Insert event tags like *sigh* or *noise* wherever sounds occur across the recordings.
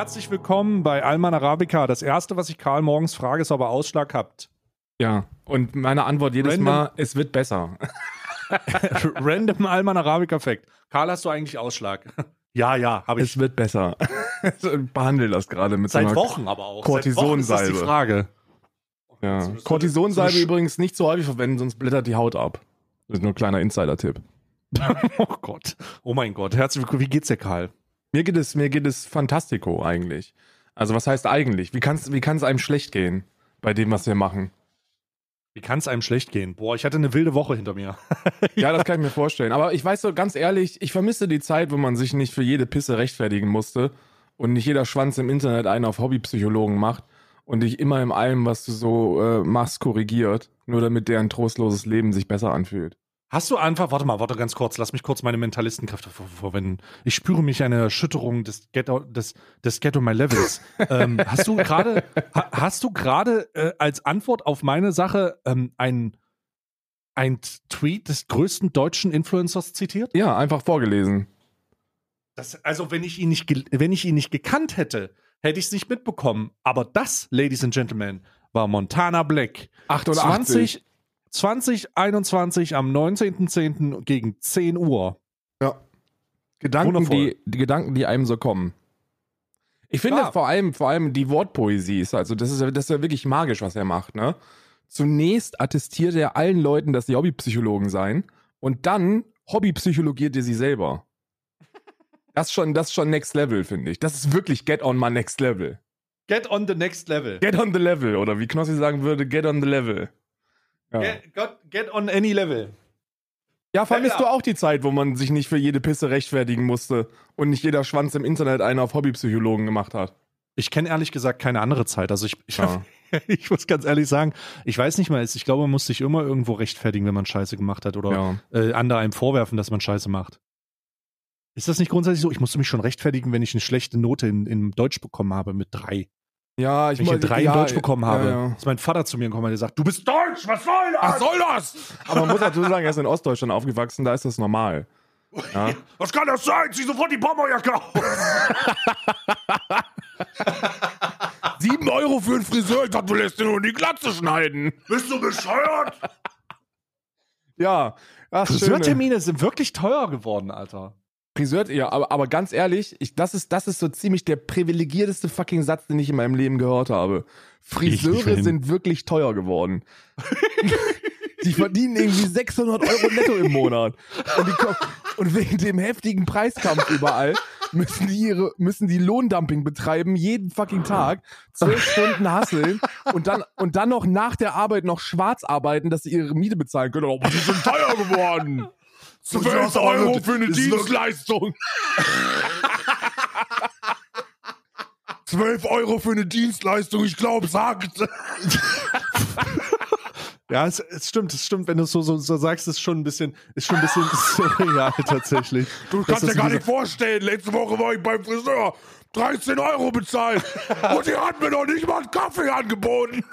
Herzlich willkommen bei Alman Arabica. Das erste, was ich Karl morgens frage, ist, ob er Ausschlag habt. Ja, und meine Antwort jedes Random. Mal, es wird besser. *laughs* Random Alman Arabica Fact. Karl, hast du eigentlich Ausschlag? ja, ja, habe ich. Es wird besser. *laughs* Behandle das gerade mit Seit so einer Wochen aber auch. Kortisonsalbe. Seit Wochen ist das die Frage. Ja. So- so- Kortisonsalbe übrigens nicht so häufig verwenden, sonst blättert die Haut ab. Das ist nur ein kleiner Insider-Tipp. *laughs* Oh Gott. Oh mein Gott. Herzlich willkommen. Wie geht's dir, Karl? Mir geht es, mir geht es fantastico eigentlich. Also was heißt eigentlich? Wie kann es wie kann's einem schlecht gehen bei dem, was wir machen? Wie kann es einem schlecht gehen? Boah, ich hatte eine wilde Woche hinter mir. *laughs* Ja, das kann ich mir vorstellen. Aber ich weiß so ganz ehrlich, ich vermisse die Zeit, wo man sich nicht für jede Pisse rechtfertigen musste und nicht jeder Schwanz im Internet einen auf Hobbypsychologen macht und dich immer in allem, was du so äh, machst, korrigiert, nur damit deren trostloses Leben sich besser anfühlt. Hast du einfach, warte mal, warte ganz kurz, lass mich kurz meine Mentalistenkräfte ver verwenden. Ich spüre mich eine Erschütterung des Ghetto, des, des Ghetto My Levels. *laughs* ähm, hast du gerade, ha, hast du gerade äh, als Antwort auf meine Sache ähm, ein, ein Tweet des größten deutschen Influencers zitiert? Ja, einfach vorgelesen. Das, also, wenn ich ihn nicht, wenn ich ihn nicht gekannt hätte, hätte ich es nicht mitbekommen. Aber das, Ladies and Gentlemen, war Montana Black. 88. 20, 2021 am 19.10. gegen 10 Uhr. Ja. Gedanken, die, die Gedanken, die einem so kommen. Ich finde vor allem, vor allem die Wortpoesie ist also, das ist, ja- das ist ja wirklich magisch, was er macht, ne? Zunächst attestiert er allen Leuten, dass sie Hobbypsychologen seien und dann hobbypsychologiert er sie selber. Das ist schon, das ist schon Next Level, finde ich. Das ist wirklich Get on my Next Level. Get on the next level. Get on the Level, oder wie Knossi sagen würde, Get on the Level. Ja, Get, got- get on any level. ja vermisst du auch die Zeit, wo man sich nicht für jede Pisse rechtfertigen musste und nicht jeder Schwanz im Internet einen auf Hobbypsychologen gemacht hat? Ich kenne ehrlich gesagt keine andere Zeit. Also ich, ich, Ja. *laughs* ich muss ganz ehrlich sagen, ich weiß nicht mal, ich glaube, man muss sich immer irgendwo rechtfertigen, wenn man Scheiße gemacht hat oder Ja. äh, andere einem vorwerfen, dass man Scheiße macht. Ist das nicht grundsätzlich so? Ich musste mich schon rechtfertigen, wenn ich eine schlechte Note in, in Deutsch bekommen habe mit drei. Ja, ich Wenn ich eine wollte- drei ja, in Deutsch bekommen habe, Ja, ja. ist mein Vater zu mir gekommen und hat gesagt, du bist Deutsch, was soll das? Was soll das? Aber man muss dazu sagen, er ist in Ostdeutschland aufgewachsen, da ist das normal. *laughs* Ja. Was kann das sein? Zieh sofort die Bomberjacke auf. *laughs* Sieben Euro für einen Friseur, ich dachte, du lässt dir nur die Glatze schneiden. Bist du bescheuert? Ja. Friseurtermine sind wirklich teuer geworden, Alter. Friseur, ja, aber, aber ganz ehrlich, ich, das, ist, das ist so ziemlich der privilegierteste fucking Satz, den ich in meinem Leben gehört habe. Friseure sind wirklich teuer geworden. *laughs* die verdienen irgendwie 600 Euro netto im Monat. Und, die, kommen- und wegen dem heftigen Preiskampf überall müssen die, ihre, müssen die Lohndumping betreiben, jeden fucking Tag, zwölf Stunden hasseln und dann, und dann noch nach der Arbeit noch schwarz arbeiten, dass sie ihre Miete bezahlen können. Oh, die sind teuer geworden. 12 Euro für eine Dienstleistung. 12 Euro für eine Dienstleistung, ich glaube, sagt. Ja, es, es stimmt, es stimmt, wenn du es so, so, so sagst, ist schon ein bisschen, ist schon ein bisschen *laughs* surreal tatsächlich. Du kannst dir gar nicht vorstellen, letzte Woche war ich beim Friseur. 13 Euro bezahlt. *laughs* Und die hat mir noch nicht mal einen Kaffee angeboten.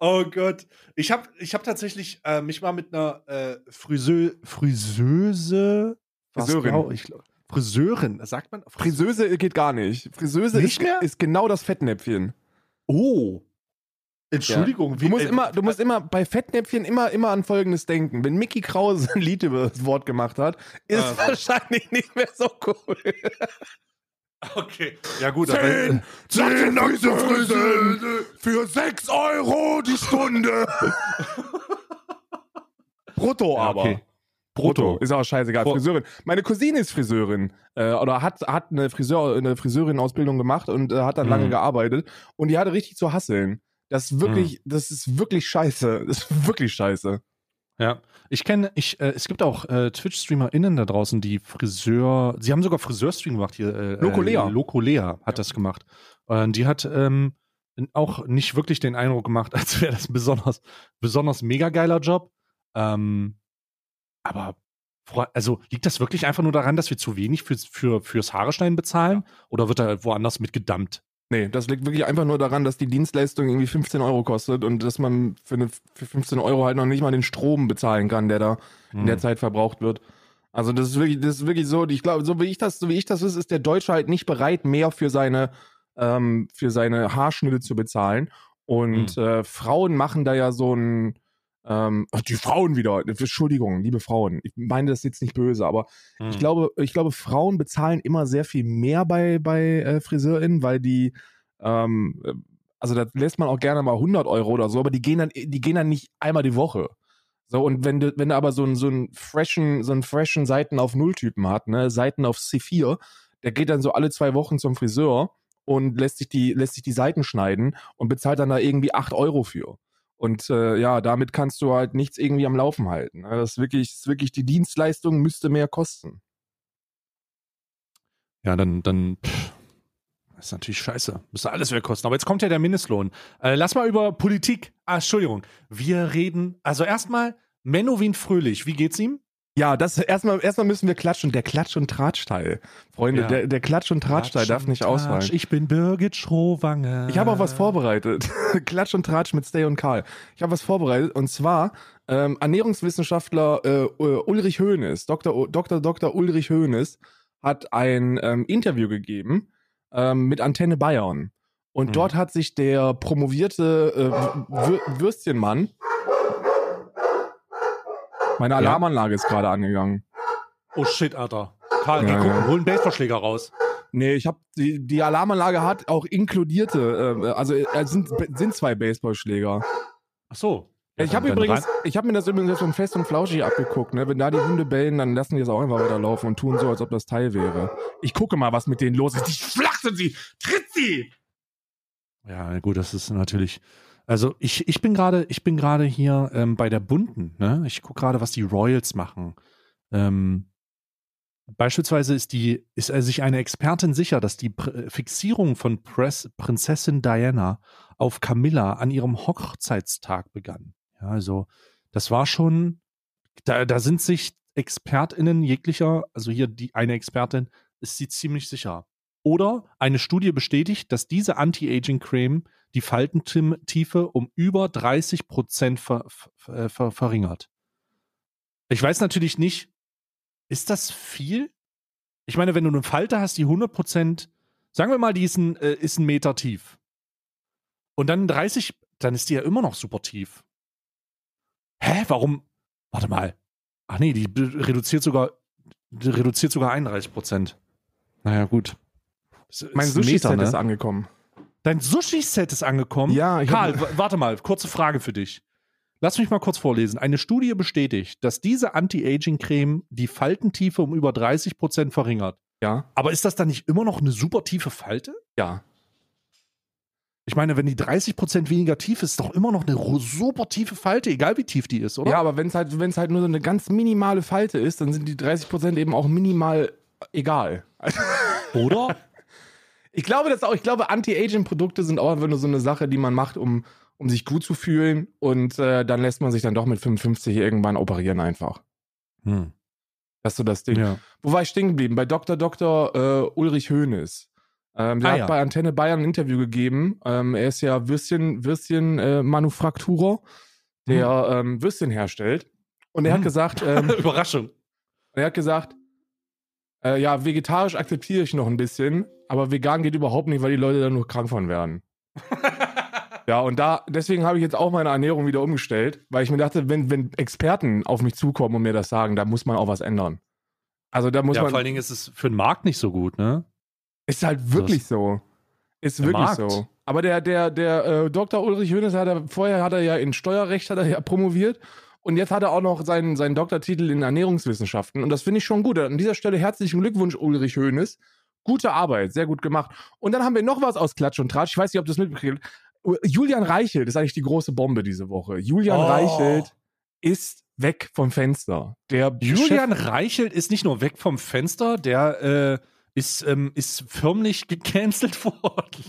Oh Gott. Ich habe ich hab tatsächlich äh, mich mal mit einer äh, Friseur, Friseuse, Friseurin. glaub Ich, glaub- Friseurin, sagt man? Friseuse geht gar nicht. Friseuse Nicht ist, ist genau das Fettnäpfchen. Oh. Entschuldigung, Du musst äh, immer, du musst immer bei Fettnäpfchen immer, immer an Folgendes denken. Wenn Mickey Krause ein Lied über das Wort gemacht hat, ist Ah. wahrscheinlich nicht mehr so cool. Okay. Ja, gut, zehn nackte Friseuse für 6 Euro die Stunde. *laughs* Brutto Ja, aber. okay. Brutto. Ist auch scheißegal. Vor- Friseurin. Meine Cousine ist Friseurin. Äh, oder hat, hat eine, Friseur, eine Friseurin-Ausbildung gemacht und äh, hat dann lange Mhm. gearbeitet. Und die hatte richtig zu hasseln. Das ist wirklich, das ist wirklich scheiße. Das ist wirklich scheiße. Ja, ich kenne, ich, äh, es gibt auch äh, Twitch-StreamerInnen da draußen, die Friseur, sie haben sogar Friseurstream gemacht hier. Äh, Locolea. Äh, Locolea hat das gemacht. Und die hat ähm, auch nicht wirklich den Eindruck gemacht, *laughs* als wäre das ein besonders, besonders mega geiler Job. Ähm, aber, also liegt das wirklich einfach nur daran, dass wir zu wenig für, für, fürs Haareschneiden bezahlen? Oder wird da woanders mit gedammt? Nee, das liegt wirklich einfach nur daran, dass die Dienstleistung irgendwie 15 Euro kostet und dass man für, eine, für 15 Euro halt noch nicht mal den Strom bezahlen kann, der da in der Hm. Zeit verbraucht wird. Also das ist wirklich, das ist wirklich so, ich glaube, so wie ich das, so wie ich das ist, ist der Deutsche halt nicht bereit, mehr für seine, ähm, für seine Haarschnitte zu bezahlen. Und äh, Frauen machen da ja so ein, ähm, die Frauen wieder, Entschuldigung, liebe Frauen, ich meine das jetzt nicht böse, aber Hm. ich glaube, ich glaube, Frauen bezahlen immer sehr viel mehr bei, bei äh, FriseurInnen, weil die, ähm, äh, also da lässt man auch gerne mal 100 Euro oder so, aber die gehen dann, die gehen dann nicht einmal die Woche. So, und wenn du, wenn du aber so einen, so einen freshen, so einen freshen Seiten auf Null-Typen hat, ne, Seiten auf C4, der geht dann so alle zwei Wochen zum Friseur und lässt sich die, lässt sich die Seiten schneiden und bezahlt dann da irgendwie 8 Euro für. Und äh, ja, damit kannst du halt nichts irgendwie am Laufen halten. ne. Das ist wirklich, ist wirklich, die Dienstleistung müsste mehr kosten. Ja, dann, dann pff, ist natürlich scheiße. Müsste alles mehr kosten. Aber jetzt kommt ja der Mindestlohn. Äh, lass mal über Politik. Ah, Entschuldigung. Wir reden, also erstmal, Menowin Fröhlich, wie geht's ihm? Ja, das erstmal, erstmal müssen wir klatschen. Der Klatsch- und Tratschteil. Freunde, Ja. der, der Klatsch- und Tratschteil darf nicht Tratsch, ausfallen. Ich bin Birgit Schrowange. Ich habe auch was vorbereitet. *laughs* Klatsch und Tratsch mit Stay und Karl. Ich habe was vorbereitet und zwar ähm, Ernährungswissenschaftler äh, Ulrich Hoeneß, Dr. Dr. Dr. Ulrich Hoeneß hat ein ähm, Interview gegeben ähm, mit Antenne Bayern. Und Hm. dort hat sich der promovierte äh, Wür- Würstchenmann. Meine Alarmanlage ist gerade angegangen. Oh shit, Alter. Karl, geh Ja, gucken, ja. hol einen Baseballschläger raus. Nee, ich habe die, die Alarmanlage hat auch inkludierte, äh, also äh, sind, sind zwei Baseballschläger. Ach so. Ja, ich habe übrigens, rein- ich habe mir das übrigens jetzt von Fest und Flauschig abgeguckt, ne? Wenn da die Hunde bellen, dann lassen die es auch einfach weiterlaufen und tun so, als ob das Teil wäre. Ich gucke mal, was mit denen los ist. Ich schlachte sie! Tritt sie! Ja, gut, das ist natürlich. Also ich, ich bin gerade, ich bin gerade hier ähm, bei der Bunten, ne? Ich gucke gerade, was die Royals machen. Ähm, beispielsweise ist die, ist äh, sich eine Expertin sicher, dass die Pr Fixierung von Press Prinzessin Diana auf Camilla an ihrem Hochzeitstag begann. Ja, also das war schon, da, da sind sich ExpertInnen jeglicher, also hier die eine Expertin, ist sie ziemlich sicher. Oder eine Studie bestätigt, dass diese Anti-Aging-Creme die Faltentiefe um über 30 Prozent ver, ver, ver, verringert. Ich weiß natürlich nicht, ist das viel? Ich meine, wenn du eine Falte hast, die 100 Prozent, sagen wir mal, die ist ein, äh, ist ein Meter tief. Und dann 30, dann ist die ja immer noch super tief. Hä, warum? Warte mal. Ach nee, die reduziert sogar, die reduziert sogar 31 Prozent. Naja, gut. Mein Sushi-Set ne? ist angekommen. Dein Sushi-Set ist angekommen. Ja, ich Karl, warte mal, kurze Frage für dich. Lass mich mal kurz vorlesen. Eine Studie bestätigt, dass diese Anti-Aging-Creme die Faltentiefe um über 30 Prozent verringert. Ja, Aber ist das dann nicht immer noch eine super tiefe Falte? ja. Ich meine, wenn die 30 Prozent weniger tief ist, ist doch immer noch eine super tiefe Falte, egal wie tief die ist, oder? Ja, aber wenn es halt, wenn's halt nur so eine ganz minimale Falte ist, dann sind die 30% eben auch minimal egal. Oder? *laughs* Ich glaube, das auch, ich glaube, Anti-Aging-Produkte sind auch einfach nur so eine Sache, die man macht, um, um sich gut zu fühlen und äh, dann lässt man sich dann doch mit 55 irgendwann operieren einfach. Hm. Das ist so das Ding. Ja. Wo war ich stehen geblieben? Bei Dr. Dr. Äh, Ulrich Hoeneß. Ähm, der Ah, hat ja. bei Antenne Bayern ein Interview gegeben. Ähm, er ist ja Würstchen, Würstchen äh, Manufakturer, der ähm, Würstchen herstellt. Und er Hm. hat gesagt, ähm, *laughs* Überraschung. er hat gesagt, äh, ja, vegetarisch akzeptiere ich noch ein bisschen, aber vegan geht überhaupt nicht, weil die Leute dann nur krank von werden. *laughs* ja, und da, deswegen habe ich jetzt auch meine Ernährung wieder umgestellt, weil ich mir dachte, wenn, wenn Experten auf mich zukommen und mir das sagen, da muss man auch was ändern. Also da muss Ja, man. vor allen Dingen ist es für den Markt nicht so gut, ne? Ist halt wirklich so. Ist wirklich Markt. so. Aber der, der, der äh, Dr. Ulrich Hoeneß hat er, vorher hat er ja in Steuerrecht hat er ja promoviert und jetzt hat er auch noch seinen, seinen Doktortitel in Ernährungswissenschaften und das finde ich schon gut. An dieser Stelle herzlichen Glückwunsch, Ulrich Hoeneß. Gute Arbeit, sehr gut gemacht. Und dann haben wir noch was aus Klatsch und Tratsch. Ich weiß nicht, ob du das mitbekriegt. Julian Reichelt ist eigentlich die große Bombe diese Woche. Julian Oh. Reichelt ist weg vom Fenster. Der Julian Reichelt ist nicht nur weg vom Fenster, der äh, ist, ähm, ist förmlich gecancelt *laughs* worden.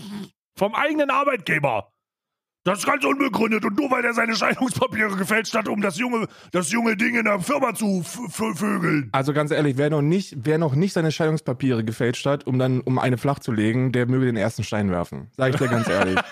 Vom eigenen Arbeitgeber. Das ist ganz unbegründet und nur weil er seine Scheidungspapiere gefälscht hat, um das junge, das junge Ding in der Firma zu vögeln. Also ganz ehrlich, wer noch nicht, wer noch nicht seine Scheidungspapiere gefälscht hat, um dann um eine flach zu legen, der möge den ersten Stein werfen. Sag ich dir ganz ehrlich. *laughs*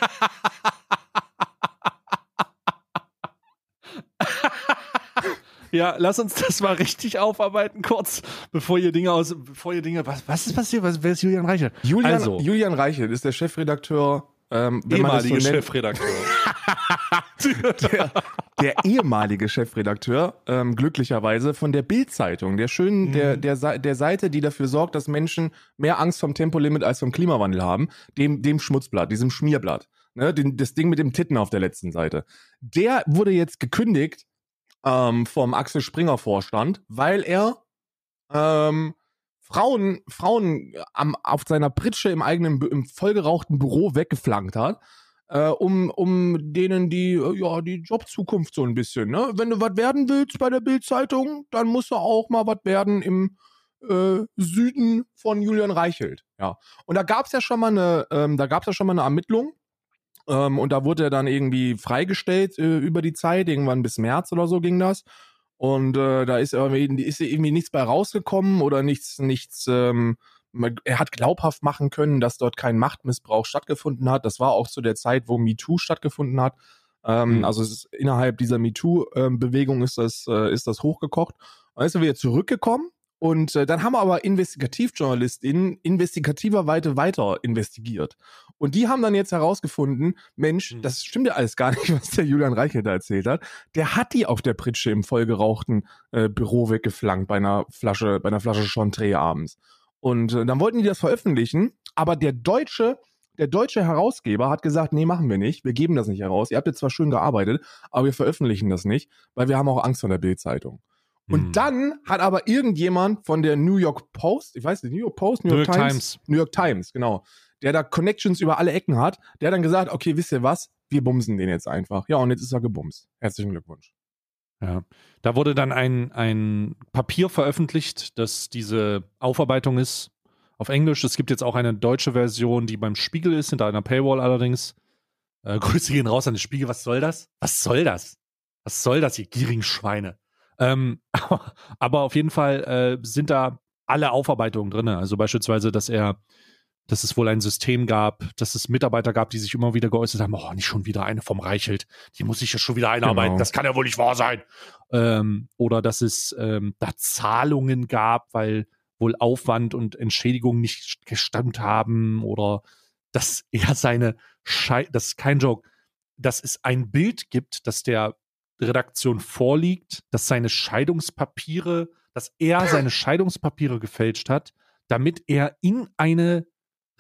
Ja, lass uns das mal richtig aufarbeiten kurz, bevor ihr Dinge aus, bevor ihr Dinge, was, was ist passiert? Was, wer ist Julian Reichelt? Julian, Also. Julian Reichelt ist der Chefredakteur, ähm, so Ehemalige nennt, Chefredakteur. *laughs* der, der ehemalige Chefredakteur, ähm, glücklicherweise, von der Bild-Zeitung, der schönen, Mhm. der, der, der Seite, die dafür sorgt, dass Menschen mehr Angst vom Tempolimit als vom Klimawandel haben, dem, dem Schmutzblatt, diesem Schmierblatt. Ne, den, das Ding mit dem Titten auf der letzten Seite. Der wurde jetzt gekündigt ähm, vom Axel Springer Vorstand, weil er ähm, Frauen, Frauen am, auf seiner Pritsche im eigenen, im vollgerauchten Büro weggeflankt hat, äh, um, um denen die, äh, ja, die Jobzukunft so ein bisschen, ne? Wenn du was werden willst bei der Bildzeitung, dann musst du auch mal was werden im äh, Süden von Julian Reichelt, ja. Und da gab's ja schon mal eine, ähm, da gab's ja schon mal eine Ermittlung, ähm, und da wurde er dann irgendwie freigestellt äh, über die Zeit, irgendwann bis März oder so ging das. Und äh, da ist irgendwie, ist irgendwie nichts bei rausgekommen oder nichts, nichts, ähm, er hat glaubhaft machen können, dass dort kein Machtmissbrauch stattgefunden hat. Das war auch zu der Zeit, wo MeToo stattgefunden hat. Ähm, Mhm. Also ist, innerhalb dieser MeToo-Bewegung ist das, äh, ist das hochgekocht. Dann ist er wieder zurückgekommen und äh, dann haben aber InvestigativjournalistInnen investigativer Weite weiter investigiert. Und die haben dann jetzt herausgefunden, Mensch, Mhm. das stimmt ja alles gar *laughs* nicht, was der Julian Reichelt da erzählt hat. Der hat die auf der Pritsche im vollgerauchten äh, Büro weggeflankt bei einer Flasche, bei einer Flasche Chantre abends. Und äh, dann wollten die das veröffentlichen, aber der deutsche, der deutsche Herausgeber hat gesagt, nee, machen wir nicht, wir geben das nicht heraus. Ihr habt jetzt zwar schön gearbeitet, aber wir veröffentlichen das nicht, weil wir haben auch Angst vor der Bildzeitung. Und Hm. dann hat aber irgendjemand von der New York Post, ich weiß nicht, New York Post, New New York, York Times, Times. New York Times, genau, der da Connections über alle Ecken hat, der hat dann gesagt, okay, wisst ihr was, wir bumsen den jetzt einfach. Ja, und jetzt ist er gebumst. Herzlichen Glückwunsch. Ja. Da wurde dann ein, ein Papier veröffentlicht, das diese Aufarbeitung ist auf Englisch. Es gibt jetzt auch eine deutsche Version, die beim Spiegel ist, hinter einer Paywall allerdings. Äh, *laughs* Grüße gehen raus an den Spiegel. Was soll das? Was soll das? Was soll das, ihr gierigen Schweine? Ähm, *laughs* aber auf jeden Fall äh, sind da alle Aufarbeitungen drin. Also beispielsweise, dass er, dass es wohl ein System gab, dass es Mitarbeiter gab, die sich immer wieder geäußert haben, oh, nicht schon wieder eine vom Reichelt, die muss ich ja schon wieder einarbeiten, Genau. das kann ja wohl nicht wahr sein. Ähm, oder dass es ähm, da Zahlungen gab, weil wohl Aufwand und Entschädigung nicht gestimmt haben oder dass er seine Schei das ist kein Joke, dass es ein Bild gibt, das der Redaktion vorliegt, dass seine Scheidungspapiere, dass er seine Scheidungspapiere gefälscht hat, damit er in eine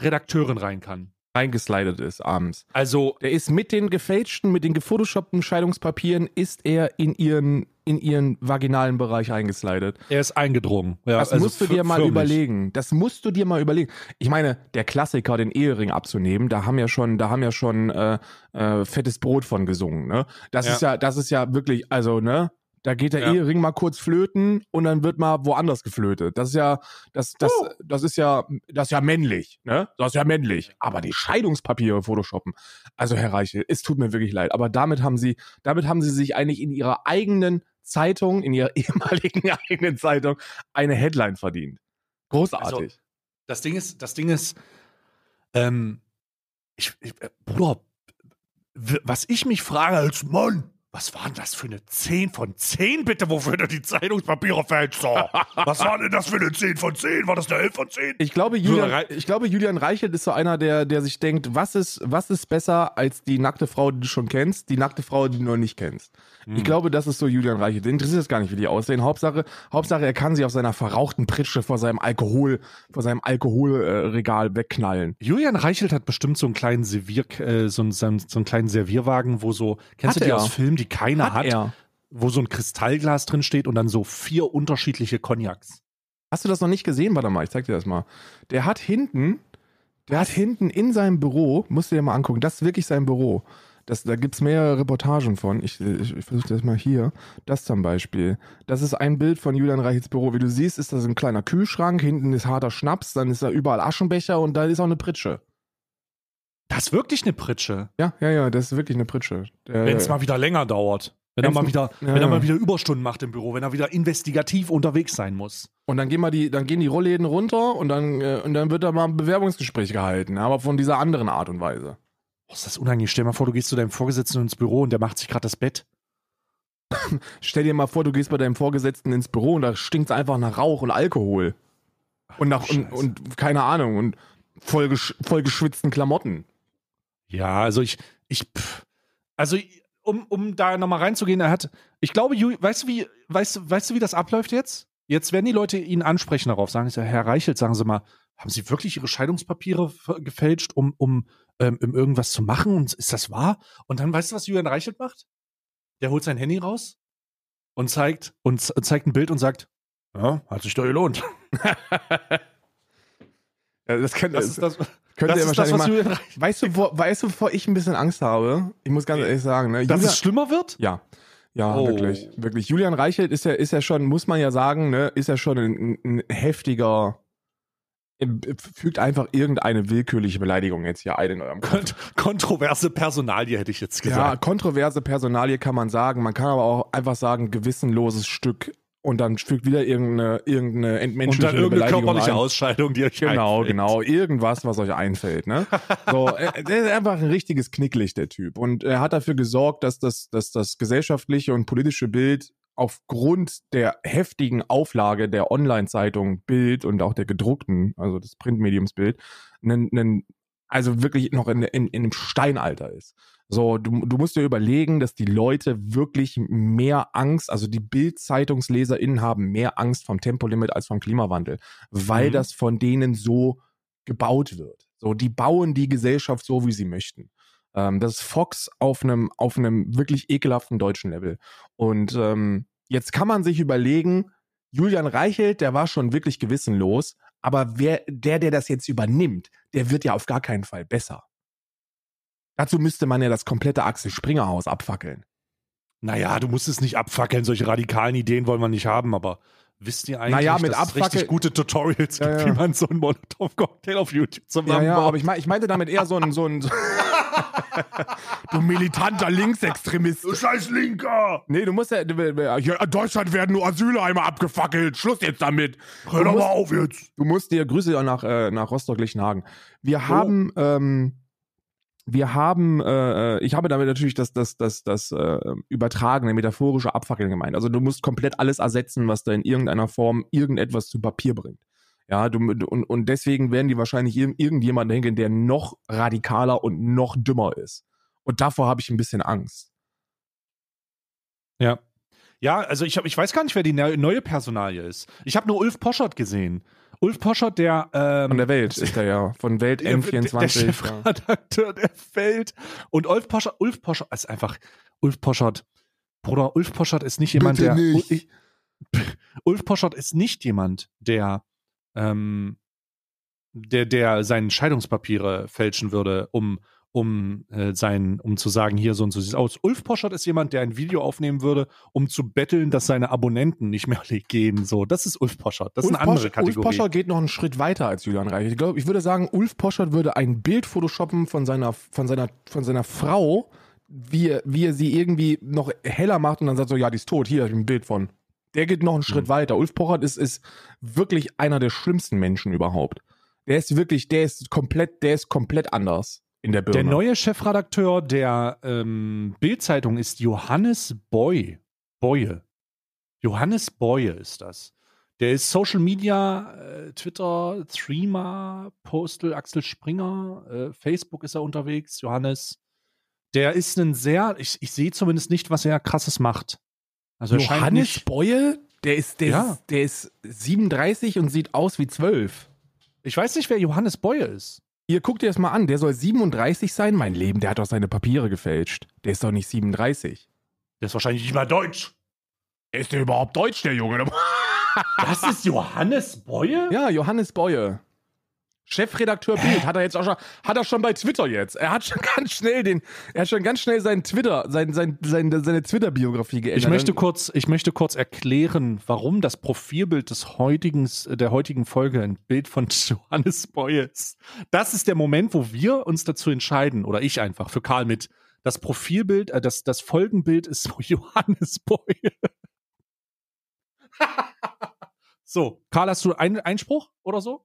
Redakteurin rein kann. Reingeslidet ist abends. Also Der ist mit den gefälschten, mit den gefotoshoppten Scheidungspapieren, ist er in ihren, in ihren vaginalen Bereich eingeslidet. er ist eingedrungen. Ja, Das also musst du dir mal überlegen. Das musst du dir mal überlegen. Ich meine, der Klassiker, den Ehering abzunehmen, da haben ja schon, da haben ja schon äh, äh, fettes Brot von gesungen. Ne? Das Ja. ist ja, das ist ja wirklich, also ne, da geht der Ja. Ehering mal kurz flöten und dann wird mal woanders geflötet. Das ist ja, das, das, Oh. das ist ja, das ist ja männlich, ne? Das ist ja männlich. Aber die Scheidungspapiere photoshoppen. Also Herr Reichel, es tut mir wirklich leid. Aber damit haben Sie, damit haben Sie sich eigentlich in Ihrer eigenen Zeitung, in Ihrer *laughs* ehemaligen eigenen Zeitung, eine Headline verdient. Großartig. Das Ding ist, das Ding ist, ähm, ich, ich äh, Bruder, was ich mich frage als Mann, was war *laughs* denn das für eine 10 von 10 bitte, wofür du die Zeitungspapiere fälscht? So? Was war denn das für eine 10 von 10? War das eine 11 von 10? Ich glaube, Julian, ich glaube, Julian Reichelt ist so einer, der, der sich denkt, was ist, was ist besser als die nackte Frau, die du schon kennst, die nackte Frau, die du noch nicht kennst. Hm. Ich glaube, das ist so Julian Reichelt. Den interessiert es gar nicht, wie die aussehen. Hauptsache, Hauptsache, er kann sie auf seiner verrauchten Pritsche vor seinem Alkohol, vor seinem Alkoholregal wegknallen. Julian Reichelt hat bestimmt so einen kleinen Servier, äh, so, einen, so einen so einen kleinen Servierwagen, wo so, kennst Hat du die er. aus Filmen, die keiner hat, er. wo so ein Kristallglas drin steht und dann so vier unterschiedliche Cognacs. Hast du das noch nicht gesehen? Warte mal, ich zeig dir das mal. Der hat hinten, der hat hinten in seinem Büro, musst du dir mal angucken, das ist wirklich sein Büro. Das, da gibt's mehrere Reportagen von. Ich, ich, ich versuche das mal hier. Das zum Beispiel. Das ist ein Bild von Julian Reichels Büro. Wie du siehst, ist das ein kleiner Kühlschrank. Hinten ist harter Schnaps. Dann ist da überall Aschenbecher und da ist auch eine Pritsche. Das ist wirklich eine Pritsche. Ja, ja, ja, das ist wirklich eine Pritsche. Wenn es mal wieder länger dauert. Wenn er mal wieder, ja, wenn er mal wieder Überstunden macht im Büro, wenn er wieder investigativ unterwegs sein muss. Und dann gehen, mal die, dann gehen die Rollläden runter und dann, äh, und dann wird da mal ein Bewerbungsgespräch gehalten. Aber von dieser anderen Art und Weise. Oh, ist das unangenehm. Stell dir mal vor, du gehst zu deinem Vorgesetzten ins Büro und der macht sich gerade das Bett. *laughs* Stell dir mal vor, du gehst bei deinem Vorgesetzten ins Büro und da stinkt es einfach nach Rauch und Alkohol. Und nach und, und keine Ahnung und voll, gesch voll geschwitzten Klamotten. Ja, also ich, ich, pff, also um, um da nochmal reinzugehen, er hat, ich glaube, weißt du, wie, weißt, du- weißt du, wie das abläuft jetzt? Jetzt werden die Leute ihn ansprechen darauf, sagen sie, Herr Reichelt, sagen Sie mal, haben Sie wirklich Ihre Scheidungspapiere gefälscht, um, um, ähm, um irgendwas zu machen? Und ist das wahr? Und dann weißt du, was Julian Reichelt macht? Der holt sein Handy raus und zeigt, und zeigt ein Bild und sagt, ja, hat sich doch gelohnt. *laughs* Ja, das könnte, Das ist das, könnte das, er ist das wahrscheinlich was mal. Reichelt, *laughs* Weißt du, wo, weißt du, wovor ich ein bisschen Angst habe? Ich muss ganz ehrlich sagen, ne? dass Julia- es schlimmer wird? Ja. Ja, Oh. wirklich. Wirklich. Julian Reichelt ist ja, ist ja schon, muss man ja sagen, ne, ist ja schon ein, ein heftiger, fügt einfach irgendeine willkürliche Beleidigung jetzt hier ein in eurem. Kont kontroverse Personalie, hätte ich jetzt Ja, gesagt. kontroverse Personalie kann man sagen. Man kann aber auch einfach sagen, gewissenloses Stück und dann fügt wieder irgendeine, irgendeine Und entmenschliche dann irgendeine körperliche ein. Ausscheidung, die euch Genau, einfällt. genau. Irgendwas, was euch einfällt. Ne? So, er, *laughs* der ist einfach ein richtiges Knicklicht, der Typ. Und er hat dafür gesorgt, dass das, dass das gesellschaftliche und politische Bild aufgrund der heftigen Auflage der Online-Zeitung Bild und auch der gedruckten, also des Printmediums Bild, nen, nen, also wirklich noch in, in, in einem Steinalter ist. So, du, du musst dir überlegen, dass die Leute wirklich mehr Angst, also die Bild-ZeitungsleserInnen haben mehr Angst vom Tempolimit als vom Klimawandel, weil Mhm. das von denen so gebaut wird. So, die bauen die Gesellschaft so, wie sie möchten. Ähm, das ist Fox auf einem, auf einem wirklich ekelhaften deutschen Level. Und ähm, jetzt kann man sich überlegen, Julian Reichelt, der war schon wirklich gewissenlos, aber wer, der, der das jetzt übernimmt, der wird ja auf gar keinen Fall besser. Dazu müsste man ja das komplette Axel Springer Haus abfackeln. Naja, du musst es nicht abfackeln. Solche radikalen Ideen wollen wir nicht haben, aber wisst ihr eigentlich, Naja, mit dass es richtig gute Tutorials Ja, gibt, ja. wie man so einen Molotov-Cocktail auf YouTube Ja, zusammenbaut? ja, aber ich, mein, ich meinte damit eher so ein, so ein *laughs* du militanter Linksextremist. scheiß Linker! Nee, du musst ja, in Deutschland werden nur Asylheime abgefackelt. Schluss jetzt damit. Hör doch mal auf jetzt! Du musst dir Grüße nach, äh, nach Rostock-Lichtenhagen. Wir haben, ähm, wir haben, äh, ich habe damit natürlich das, das, das, das äh, übertragene, metaphorische Abfackeln gemeint. Also du musst komplett alles ersetzen, was da in irgendeiner Form irgendetwas zu Papier bringt. Ja, du, und, und deswegen werden die wahrscheinlich ir irgendjemanden hingehen, der noch radikaler und noch dümmer ist. Und davor habe ich ein bisschen Angst. Ja. Ja, also ich, hab, ich weiß gar nicht, wer die ne- neue Personalie ist. Ich habe nur Ulf Poschert gesehen. Ulf Poschert, der ähm, Von der Welt ist er ja. Von Welt der, der, der N24. ja. Chefredakteur der Welt. Und Ulf Poschert, Ulf Poschert ist einfach, Ulf Poschert, Bruder, Ulf Poschert ist nicht jemand, Bitte der. nicht. Ich, Ulf Poschert ist nicht jemand, der, ähm, der, der seine Scheidungspapiere fälschen würde, um, um äh, sein, um zu sagen, hier so und so sieht es aus. Ulf Poschert ist jemand, der ein Video aufnehmen würde, um zu betteln, dass seine Abonnenten nicht mehr *laughs* gehen. So, das ist Ulf Poschert. Das ist Ulf eine andere Poschert, Kategorie. Ulf Poschert geht noch einen Schritt weiter als Julian Reichelt. Ich glaube, ich würde sagen, Ulf Poschert würde ein Bild photoshoppen von seiner, von seiner, von seiner Frau, wie er, wie er sie irgendwie noch heller macht und dann sagt so, ja, die ist tot, hier hab ich ein Bild von. Der geht noch einen Schritt Hm. weiter. Ulf Poschert ist, ist wirklich einer der schlimmsten Menschen überhaupt. Der ist wirklich, der ist komplett, der ist komplett anders in der Birne. Der neue Chefredakteur der ähm, Bild-Zeitung ist Johannes Boy. Boye. Johannes Boye ist das. Der ist Social Media, äh, Twitter, Streamer, Postal, Axel Springer, äh, Facebook ist er unterwegs, Johannes. Der ist ein sehr, ich, ich sehe zumindest nicht, was er krasses macht. Also Johannes Boye, der ist, der, Ja. ist, der ist 37 und sieht aus wie 12. ich weiß nicht, wer Johannes Boye ist. Ihr guckt dir das mal an, der soll 37 sein, mein Leben, der hat doch seine Papiere gefälscht. Der ist doch nicht 37. Der ist wahrscheinlich nicht mal deutsch. Ist der überhaupt deutsch, der Junge? *laughs* Das ist Johannes Boye? ja, Johannes Boye. Chefredakteur Bild hat er jetzt auch schon, hat er schon bei Twitter jetzt. Er hat schon *laughs* ganz schnell den, er hat schon ganz schnell seinen Twitter, sein, sein, sein, seine Twitter-Biografie geändert. Ich möchte kurz, ich möchte kurz erklären, warum das Profilbild des heutigen, der heutigen Folge ein Bild von *laughs* Johannes ist. Das ist der Moment, wo wir uns dazu entscheiden, oder ich einfach, für Karl mit. Das Profilbild, äh, das, das Folgenbild ist *laughs* Johannes Boye. so, Karl, hast du einen Einspruch oder so?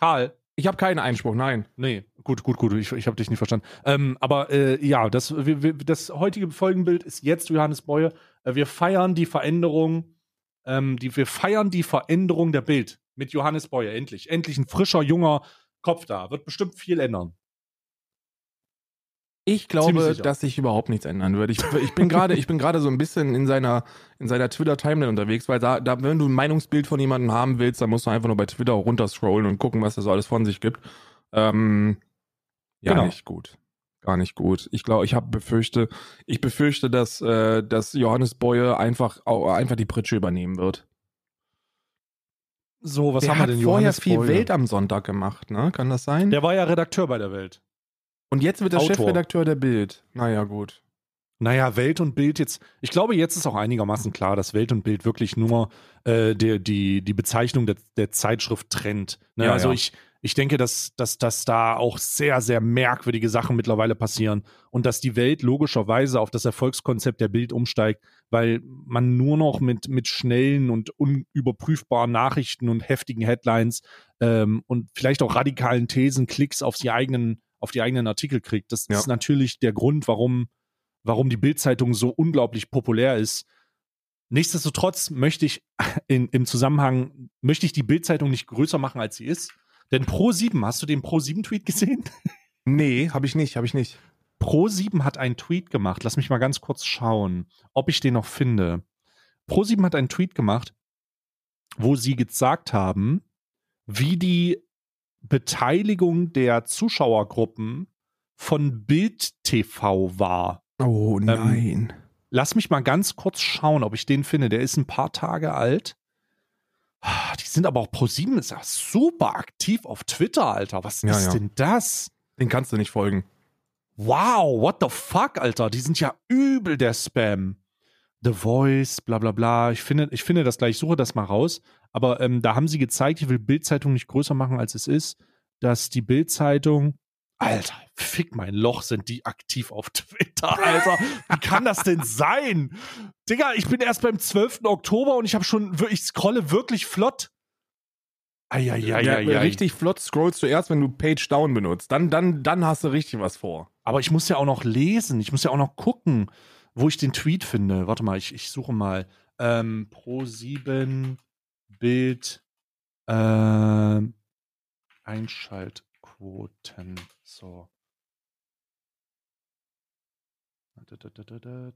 Karl? ich habe keinen Einspruch, nein. Nee, Gut, gut, gut, ich, ich habe dich nicht verstanden. Ähm, aber äh, ja, das, wir, wir, das heutige Folgenbild ist jetzt Johannes Beue. Äh, wir feiern die Veränderung, ähm, die, wir feiern die Veränderung der Bild mit Johannes Beue. Endlich. Endlich ein frischer, junger Kopf da. Wird bestimmt viel ändern. Ich glaube, dass sich überhaupt nichts ändern wird. Ich, ich bin gerade, ich bin gerade so ein bisschen in seiner, in seiner Twitter-Timeline unterwegs, weil da, da, wenn du ein Meinungsbild von jemandem haben willst, dann musst du einfach nur bei Twitter runterscrollen und gucken, was er so alles von sich gibt. Ähm, ja, genau. nicht gut. Gar nicht gut. Ich glaube, ich habe befürchte, ich befürchte, dass, äh, dass Johannes Boye einfach, auch, einfach die Pritsche übernehmen wird. So, was der haben wir denn vorher Johannes viel Boye? Welt am Sonntag gemacht, ne? Kann das sein? Der war ja Redakteur bei der Welt. Und jetzt wird er Chefredakteur der Bild. Naja, gut. Naja, Welt und Bild jetzt, ich glaube, jetzt ist auch einigermaßen klar, dass Welt und Bild wirklich nur äh, die, die, die Bezeichnung der, der Zeitschrift trennt. Ne? Ja, also ja. ich, ich denke, dass, dass, dass da auch sehr, sehr merkwürdige Sachen mittlerweile passieren und dass die Welt logischerweise auf das Erfolgskonzept der Bild umsteigt, weil man nur noch mit, mit schnellen und unüberprüfbaren Nachrichten und heftigen Headlines ähm, und vielleicht auch radikalen Thesen Klicks auf die eigenen, auf die eigenen Artikel kriegt. Das ja. ist natürlich der Grund, warum, warum die Bildzeitung so unglaublich populär ist. Nichtsdestotrotz möchte ich *laughs* in, im Zusammenhang, möchte ich die Bildzeitung nicht größer machen, als sie ist denn Pro7, hast du den Pro7-Tweet gesehen? *laughs* Nee, habe ich nicht, habe ich nicht. Pro7 hat einen Tweet gemacht. Lass mich mal ganz kurz schauen, ob ich den noch finde. Pro7 hat einen Tweet gemacht, wo sie gesagt haben, wie die Beteiligung der Zuschauergruppen von Bild TV war. Oh ähm, nein. Ähm, lass mich mal ganz kurz schauen, ob ich den finde. Der ist ein paar Tage alt. Ah, die sind aber auch Pro7 ist ja super aktiv auf Twitter, Alter. Was ja, ist ja. denn das? Den kannst du nicht folgen. Wow, what the fuck, Alter? Die sind ja übel der Spam. The Voice, bla bla bla. Ich finde, ich finde das gleich, ich suche das mal raus. Aber ähm, da haben sie gezeigt, ich will Bildzeitung nicht größer machen, als es ist, dass die Bildzeitung Alter, fick mein Loch, sind die aktiv auf *laughs* Twitter, Alter. Wie kann das denn sein? Digga, ich bin erst beim 12. Oktober und ich habe schon, ich scrolle wirklich flott. Eieieiei. Ja, ja, richtig flott scrollst du erst, wenn du Page Down benutzt. Dann, dann, dann hast du richtig was vor. Aber ich muss ja auch noch lesen. Ich muss ja auch noch gucken, wo ich den Tweet finde. Warte mal, ich, ich suche mal. Ähm, Pro 7 Bild äh, Einschaltquoten. So.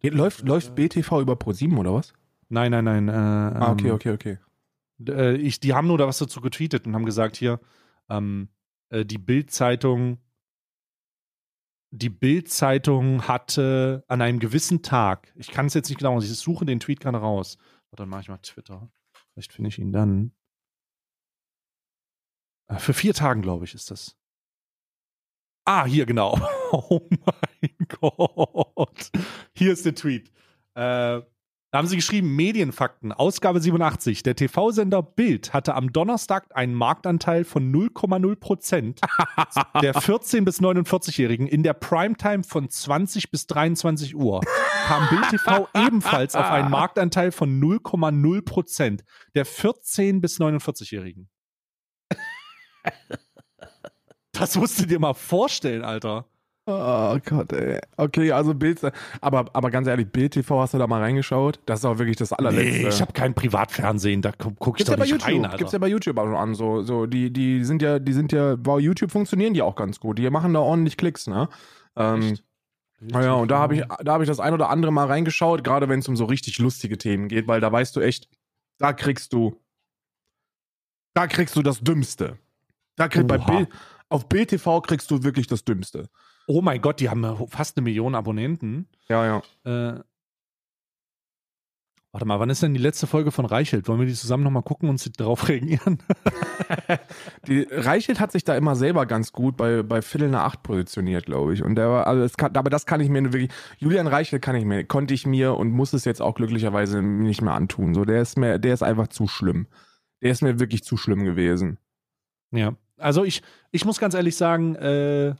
Läuft, läuft BTV über Pro7 oder was? Nein, nein, nein. Äh, ah, okay, ähm, okay, okay. Äh, ich, die haben nur da was dazu getweetet und haben gesagt, hier, ähm, äh, die Bild-Zeitung, die Bild-Zeitung hatte an einem gewissen Tag, ich kann es jetzt nicht genau, ich suche den Tweet gerade raus. Warte, dann mache ich mal Twitter. Vielleicht finde ich ihn dann. Äh, für vier Tagen, glaube ich, ist das. Ah, hier genau. *laughs* Oh mein Gott. Hier ist der Tweet. Äh, da haben sie geschrieben, Medienfakten, Ausgabe 87. Der TV-Sender Bild hatte am Donnerstag einen Marktanteil von 0,0 Prozent *laughs* der 14- bis 49-Jährigen in der Primetime von 20 bis 23 Uhr. Kam Bild TV *laughs* ebenfalls auf einen Marktanteil von 0,0 Prozent der 14- bis 49-Jährigen. *laughs* Das musst du dir mal vorstellen, Alter. Oh Gott, ey. Okay, also Bild, aber, aber ganz ehrlich, Bild TV, hast du da mal reingeschaut? Das ist auch wirklich das allerletzte. Nee, ich habe kein Privatfernsehen, da gucke guck ich Gibt's doch ja nicht YouTube, rein, Gibt's ja bei YouTube auch an, so, so, die, die sind ja, die sind ja, bei YouTube funktionieren die auch ganz gut, die machen da ordentlich Klicks, ne? Ähm, naja, und da habe ich, da habe ich das ein oder andere mal reingeschaut, gerade wenn es um so richtig lustige Themen geht, weil da weißt du echt, da kriegst du, da kriegst du das Dümmste. Da kriegst bei Bild, auf Bild TV kriegst du wirklich das Dümmste. Oh mein Gott, die haben fast eine Million Abonnenten. Ja, ja. Äh, warte mal, wann ist denn die letzte Folge von Reichelt? Wollen wir die zusammen nochmal gucken und darauf *laughs* reagieren? *laughs* die, Reichelt hat sich da immer selber ganz gut bei, bei Viertel nach acht positioniert, glaube ich. Und der war, also das kann, aber das kann ich mir wirklich, Julian Reichelt kann ich mir, konnte ich mir und muss es jetzt auch glücklicherweise nicht mehr antun. So, der ist mir, der ist einfach zu schlimm. Der ist mir wirklich zu schlimm gewesen. Ja, also ich, ich muss ganz ehrlich sagen, äh,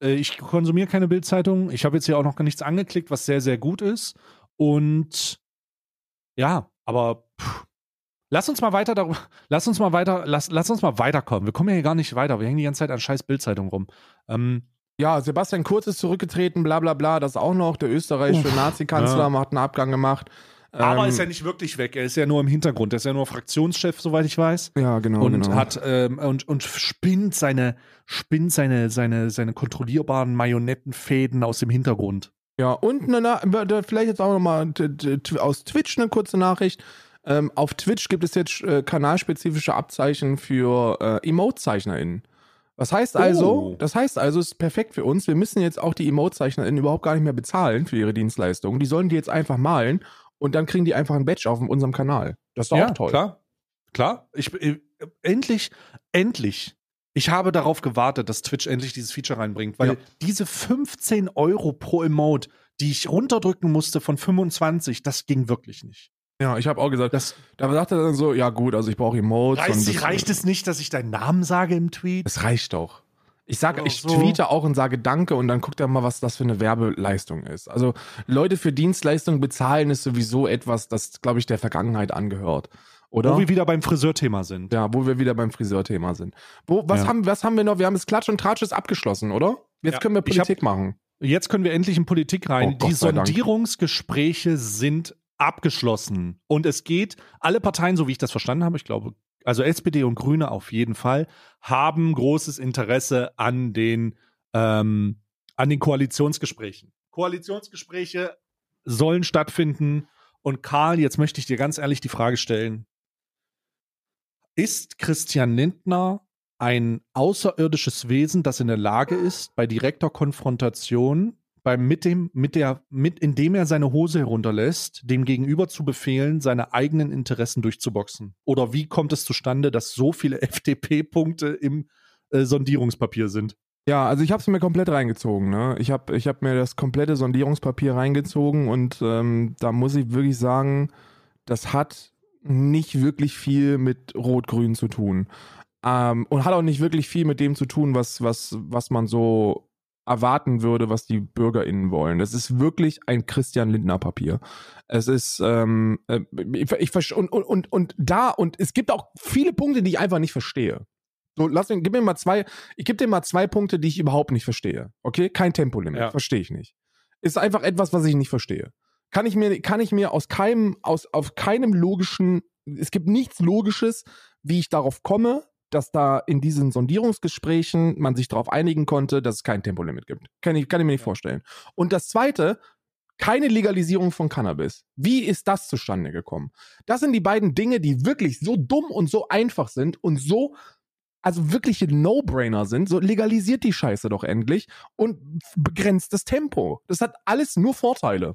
ich konsumiere keine Bildzeitung. Ich habe jetzt hier auch noch gar nichts angeklickt, was sehr, sehr gut ist. Und ja, aber pff, Lass uns mal weiter darüber, *laughs* lass uns mal weiter, lass, lass uns mal weiterkommen. Wir kommen ja hier gar nicht weiter. Wir hängen die ganze Zeit an scheiß Bildzeitung rum. Ähm, Ja, Sebastian Kurz ist zurückgetreten, bla bla bla, das auch noch. Der österreichische Nazi-Kanzler ja. hat einen Abgang gemacht. Aber Ähm, ist ja nicht wirklich weg. Er ist ja nur im Hintergrund. Er ist ja nur Fraktionschef, soweit ich weiß. Ja, genau. und genau. hat ähm, und, und spinnt seine spinnt seine seine seine kontrollierbaren Marionettenfäden aus dem Hintergrund. Ja, und eine, vielleicht jetzt auch nochmal aus Twitch eine kurze Nachricht. Ähm, auf Twitch gibt es jetzt äh, kanalspezifische Abzeichen für äh, Emote-ZeichnerInnen. Was heißt also, Oh. das heißt also, es ist perfekt für uns. Wir müssen jetzt auch die Emote-ZeichnerInnen überhaupt gar nicht mehr bezahlen für ihre Dienstleistungen. Die sollen die jetzt einfach malen und dann kriegen die einfach ein Badge auf unserem Kanal. Das ist doch auch toll. klar, klar. Ich äh, endlich endlich. Ich habe darauf gewartet, dass Twitch endlich dieses Feature reinbringt, weil Ja. diese 15 Euro pro Emote, die ich runterdrücken musste von 25, das ging wirklich nicht. Ja, ich habe auch gesagt, Das da sagt er dann so, ja gut, also ich brauche Emotes. reicht, das, reicht es nicht, dass ich deinen Namen sage im Tweet? Es reicht doch. Ich sage, Ja, ich tweete auch und sage Danke und dann guckt er mal, was das für eine Werbeleistung ist. Also Leute für Dienstleistungen bezahlen ist sowieso etwas, das, glaube ich, der Vergangenheit angehört. Oder? Wo wir wieder beim Friseurthema sind. ja, wo wir wieder beim Friseurthema sind. Wo, was, Ja. haben, was haben wir noch? Wir haben das Klatsch und Tratsch ist abgeschlossen, oder? Jetzt Ja, können wir ich hab- Politik machen. Jetzt können wir endlich in Politik rein. Oh, die. Sondierungsgespräche sind abgeschlossen. Und es geht, alle Parteien, so wie ich das verstanden habe, ich glaube, also SPD und Grüne auf jeden Fall, haben großes Interesse an den, ähm, an den Koalitionsgesprächen. Koalitionsgespräche sollen stattfinden. Und Karl, jetzt möchte ich dir ganz ehrlich die Frage stellen. Ist Christian Lindner ein außerirdisches Wesen, das in der Lage ist, bei direkter Konfrontation, beim mit dem, mit der, mit, indem er seine Hose herunterlässt, dem Gegenüber zu befehlen, seine eigenen Interessen durchzuboxen? Oder wie kommt es zustande, dass so viele *laughs* FDP-Punkte im äh, Sondierungspapier sind? Ja, also ich habe es mir komplett reingezogen. Ne? Ich habe ich hab mir das komplette Sondierungspapier reingezogen und ähm, da muss ich wirklich sagen, das hat nicht wirklich viel mit Rot-Grün zu tun. Ähm, und hat auch nicht wirklich viel mit dem zu tun, was, was, was man so erwarten würde, was die BürgerInnen wollen. Das ist wirklich ein Christian Lindner Papier. Es ist, ähm, äh, ich, ich und, und, und, und da, und es gibt auch viele Punkte, die ich einfach nicht verstehe. So, lass mir, gib mir mal zwei, ich gebe dir mal zwei Punkte, die ich überhaupt nicht verstehe. Okay? Kein Tempolimit. Ja. Verstehe ich nicht. Ist einfach etwas, was ich nicht verstehe. Kann ich mir, kann ich mir aus keinem, aus, auf keinem logischen, es gibt nichts Logisches, wie ich darauf komme, dass da in diesen Sondierungsgesprächen man sich darauf einigen konnte, dass es kein Tempolimit gibt. Kann ich, kann ich mir nicht vorstellen. Und das zweite, keine Legalisierung von Cannabis. Wie ist das zustande gekommen? Das sind die beiden Dinge, die wirklich so dumm und so einfach sind und so, also wirkliche No-Brainer sind. So legalisiert die Scheiße doch endlich und begrenzt das Tempo. Das hat alles nur Vorteile.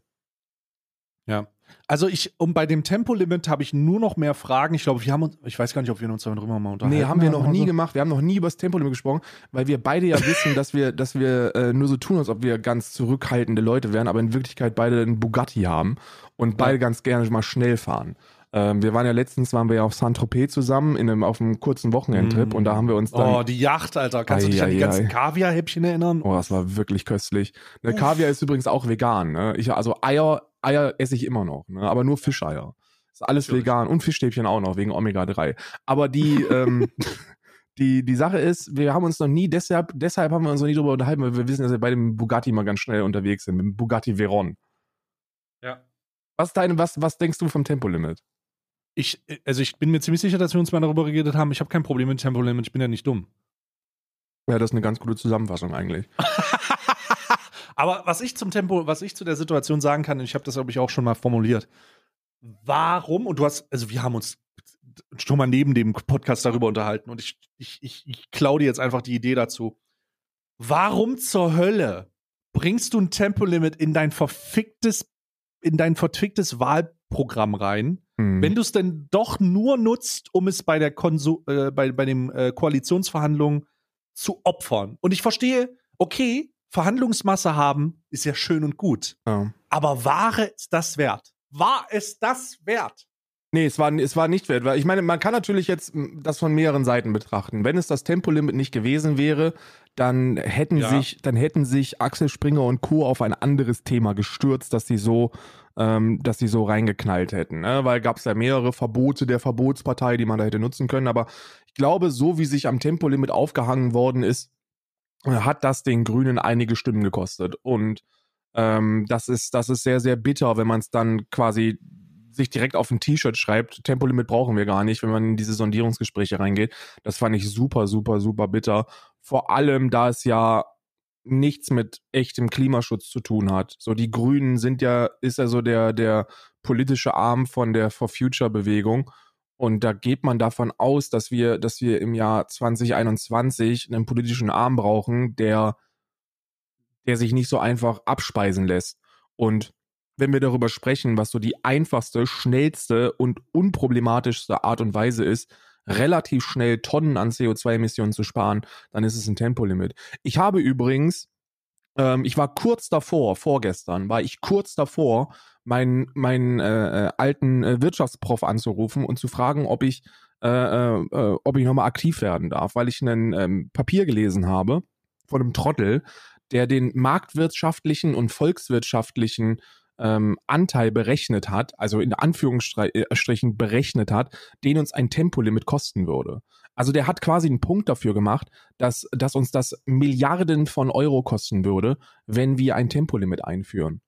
Ja. Also ich, um bei dem Tempolimit habe ich nur noch mehr Fragen. Ich glaube, wir haben uns, ich weiß gar nicht, ob wir uns darüber mal unterhalten Nee, haben wir noch nie so. gemacht. Wir haben noch nie über das Tempolimit gesprochen, weil wir beide ja wissen, dass wir, dass wir äh, nur so tun, als ob wir ganz zurückhaltende Leute wären, aber in Wirklichkeit beide einen Bugatti haben und beide ganz gerne mal schnell fahren. Ähm, wir waren ja letztens, waren wir ja auf Saint-Tropez zusammen in einem, auf einem kurzen Wochenendtrip Mm. und da haben wir uns dann Oh, die Yacht, Alter. Kannst du Ei, dich an die ei, ganzen. Kaviarhäppchen erinnern? Oh, das war wirklich köstlich. Ne. Kaviar ist übrigens auch vegan. Ne? Ich, also Eier, Eier esse ich immer noch, ne? aber nur Fischeier. Ist alles Natürlich. vegan und Fischstäbchen auch noch wegen Omega-3. Aber die, ähm, *laughs* die, die Sache ist, wir haben uns noch nie, deshalb, deshalb haben wir uns noch nie drüber unterhalten, weil wir wissen, dass wir bei dem Bugatti mal ganz schnell unterwegs sind, mit dem Bugatti Veyron. Ja. Was, deine, was, was denkst du vom Tempolimit? Ich, also ich bin mir ziemlich sicher, dass wir uns mal darüber geredet haben. Ich habe kein Problem mit Tempolimit, ich bin ja nicht dumm. Ja, das ist eine ganz gute Zusammenfassung eigentlich. *laughs* Aber was ich zum Tempo, was ich zu der Situation sagen kann, und ich habe das, glaube ich, auch schon mal formuliert. Warum, und du hast, also wir haben uns schon mal neben dem Podcast darüber unterhalten und ich, ich, ich, ich klaue dir jetzt einfach die Idee dazu. Warum zur Hölle bringst du ein Tempolimit in dein verficktes, in dein verficktes Wahlprogramm rein, Hm. wenn du es denn doch nur nutzt, um es bei der Konsu äh, bei, bei den äh, Koalitionsverhandlungen zu opfern. Und ich verstehe, okay, Verhandlungsmasse haben ist ja schön und gut. ja. Aber war es das wert? War es das wert? Nee, es war, es war nicht wert. Weil ich meine, man kann natürlich jetzt das von mehreren Seiten betrachten. Wenn es das Tempolimit nicht gewesen wäre, dann hätten Ja. sich, dann hätten sich Axel Springer und Co. auf ein anderes Thema gestürzt, dass sie so, ähm, dass sie so reingeknallt hätten. Ne? Weil gab es ja mehrere Verbote der Verbotspartei, die man da hätte nutzen können. Aber ich glaube, so wie sich am Tempolimit aufgehangen worden ist, hat das den Grünen einige Stimmen gekostet. Und ähm, das ist, das ist sehr, sehr bitter, wenn man es dann quasi sich direkt auf ein T-Shirt schreibt, Tempolimit brauchen wir gar nicht, wenn man in diese Sondierungsgespräche reingeht. Das fand ich super, super, super bitter. Vor allem, da es ja nichts mit echtem Klimaschutz zu tun hat. So die Grünen sind ja, ist ja so der, der politische Arm von der For Future Bewegung. Und da geht man davon aus, dass wir, dass wir im Jahr 2021 einen politischen Arm brauchen, der, der sich nicht so einfach abspeisen lässt. Und wenn wir darüber sprechen, was so die einfachste, schnellste und unproblematischste Art und Weise ist, relativ schnell Tonnen an CO2-Emissionen zu sparen, dann ist es ein Tempolimit. Ich habe übrigens, ähm, ich war kurz davor, vorgestern, war ich kurz davor, meinen meinen äh, äh, alten äh, Wirtschaftsprof anzurufen und zu fragen, ob ich äh, äh, äh, ob ich nochmal aktiv werden darf, weil ich ein ähm, Papier gelesen habe von einem Trottel, der den marktwirtschaftlichen und volkswirtschaftlichen ähm, Anteil berechnet hat, also in Anführungsstrichen berechnet hat, den uns ein Tempolimit kosten würde. Also der hat quasi einen Punkt dafür gemacht, dass, dass uns das Milliarden von Euro kosten würde, wenn wir ein Tempolimit einführen.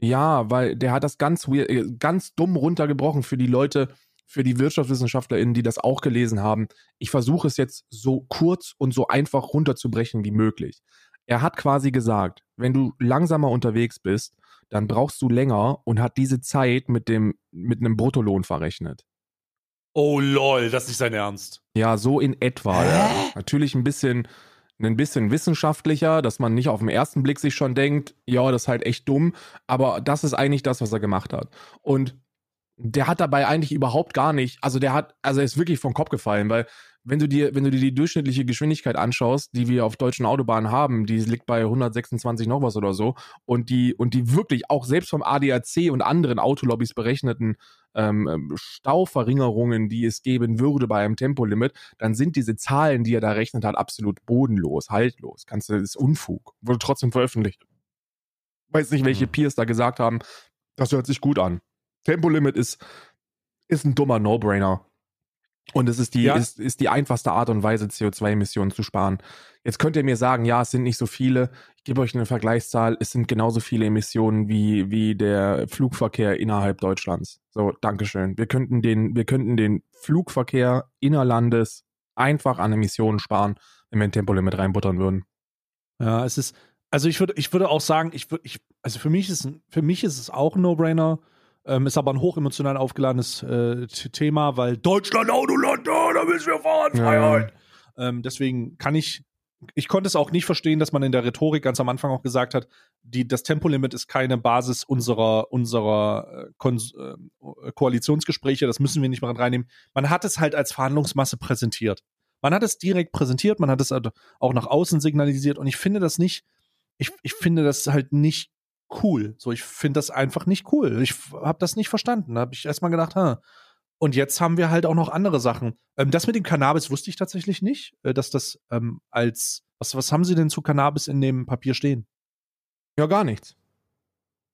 Ja, weil der hat das ganz weird, äh, ganz dumm runtergebrochen für die Leute, für die WirtschaftswissenschaftlerInnen, die das auch gelesen haben. Ich versuche es jetzt so kurz und so einfach runterzubrechen wie möglich. Er hat quasi gesagt, wenn du langsamer unterwegs bist, dann brauchst du länger und hat diese Zeit mit dem mit einem Bruttolohn verrechnet. Oh lol, das ist nicht sein Ernst. Ja, so in etwa. Ja. Natürlich ein bisschen ein bisschen wissenschaftlicher, dass man nicht auf den ersten Blick sich schon denkt, ja, das ist halt echt dumm, aber das ist eigentlich das, was er gemacht hat. Und der hat dabei eigentlich überhaupt gar nicht, also der hat, also er ist wirklich vom Kopf gefallen, weil wenn du dir, wenn du dir die durchschnittliche Geschwindigkeit anschaust, die wir auf deutschen Autobahnen haben, die liegt bei 126 noch was oder so, und die, und die wirklich auch selbst vom ADAC und anderen Autolobbys berechneten ähm, ähm, Stauverringerungen, die es geben würde bei einem Tempolimit, dann sind diese Zahlen, die er da rechnet hat, absolut bodenlos, haltlos. Kannst du, das ist Unfug. Wurde trotzdem veröffentlicht. Weiß nicht, welche Hm. Peers da gesagt haben, das hört sich gut an. Tempolimit ist, ist ein dummer No-Brainer. Und es ist die, Ja. ist, ist die einfachste Art und Weise, CO2-Emissionen zu sparen. Jetzt könnt ihr mir sagen, ja, es sind nicht so viele. Ich gebe euch eine Vergleichszahl. Es sind genauso viele Emissionen wie, wie der Flugverkehr innerhalb Deutschlands. So, Dankeschön. Wir könnten den, wir könnten den Flugverkehr innerlandes einfach an Emissionen sparen, wenn wir ein Tempolimit reinbuttern würden. Ja, es ist, also ich würde, ich würde auch sagen, ich würde, ich, also für mich ist, für mich ist es auch ein No-Brainer. Ähm, ist aber ein hochemotional aufgeladenes äh, Thema, weil Deutschland Autoland, ja, da müssen wir fahren, Ja. Freiheit. Ähm, deswegen kann ich, ich konnte es auch nicht verstehen, dass man in der Rhetorik ganz am Anfang auch gesagt hat, die, das Tempolimit ist keine Basis unserer, unserer äh, Kons äh, Koalitionsgespräche, das müssen wir nicht mehr reinnehmen. Man hat es halt als Verhandlungsmasse präsentiert. Man hat es direkt präsentiert, man hat es auch nach außen signalisiert und ich finde das nicht, ich, ich finde das halt nicht cool. So, ich finde das einfach nicht cool. Ich habe das nicht verstanden. Da habe ich erstmal gedacht, ha. Und jetzt haben wir halt auch noch andere Sachen. Ähm, das mit dem Cannabis wusste ich tatsächlich nicht, äh, dass das ähm, als was, was haben Sie denn zu Cannabis in dem Papier stehen? Ja, gar nichts.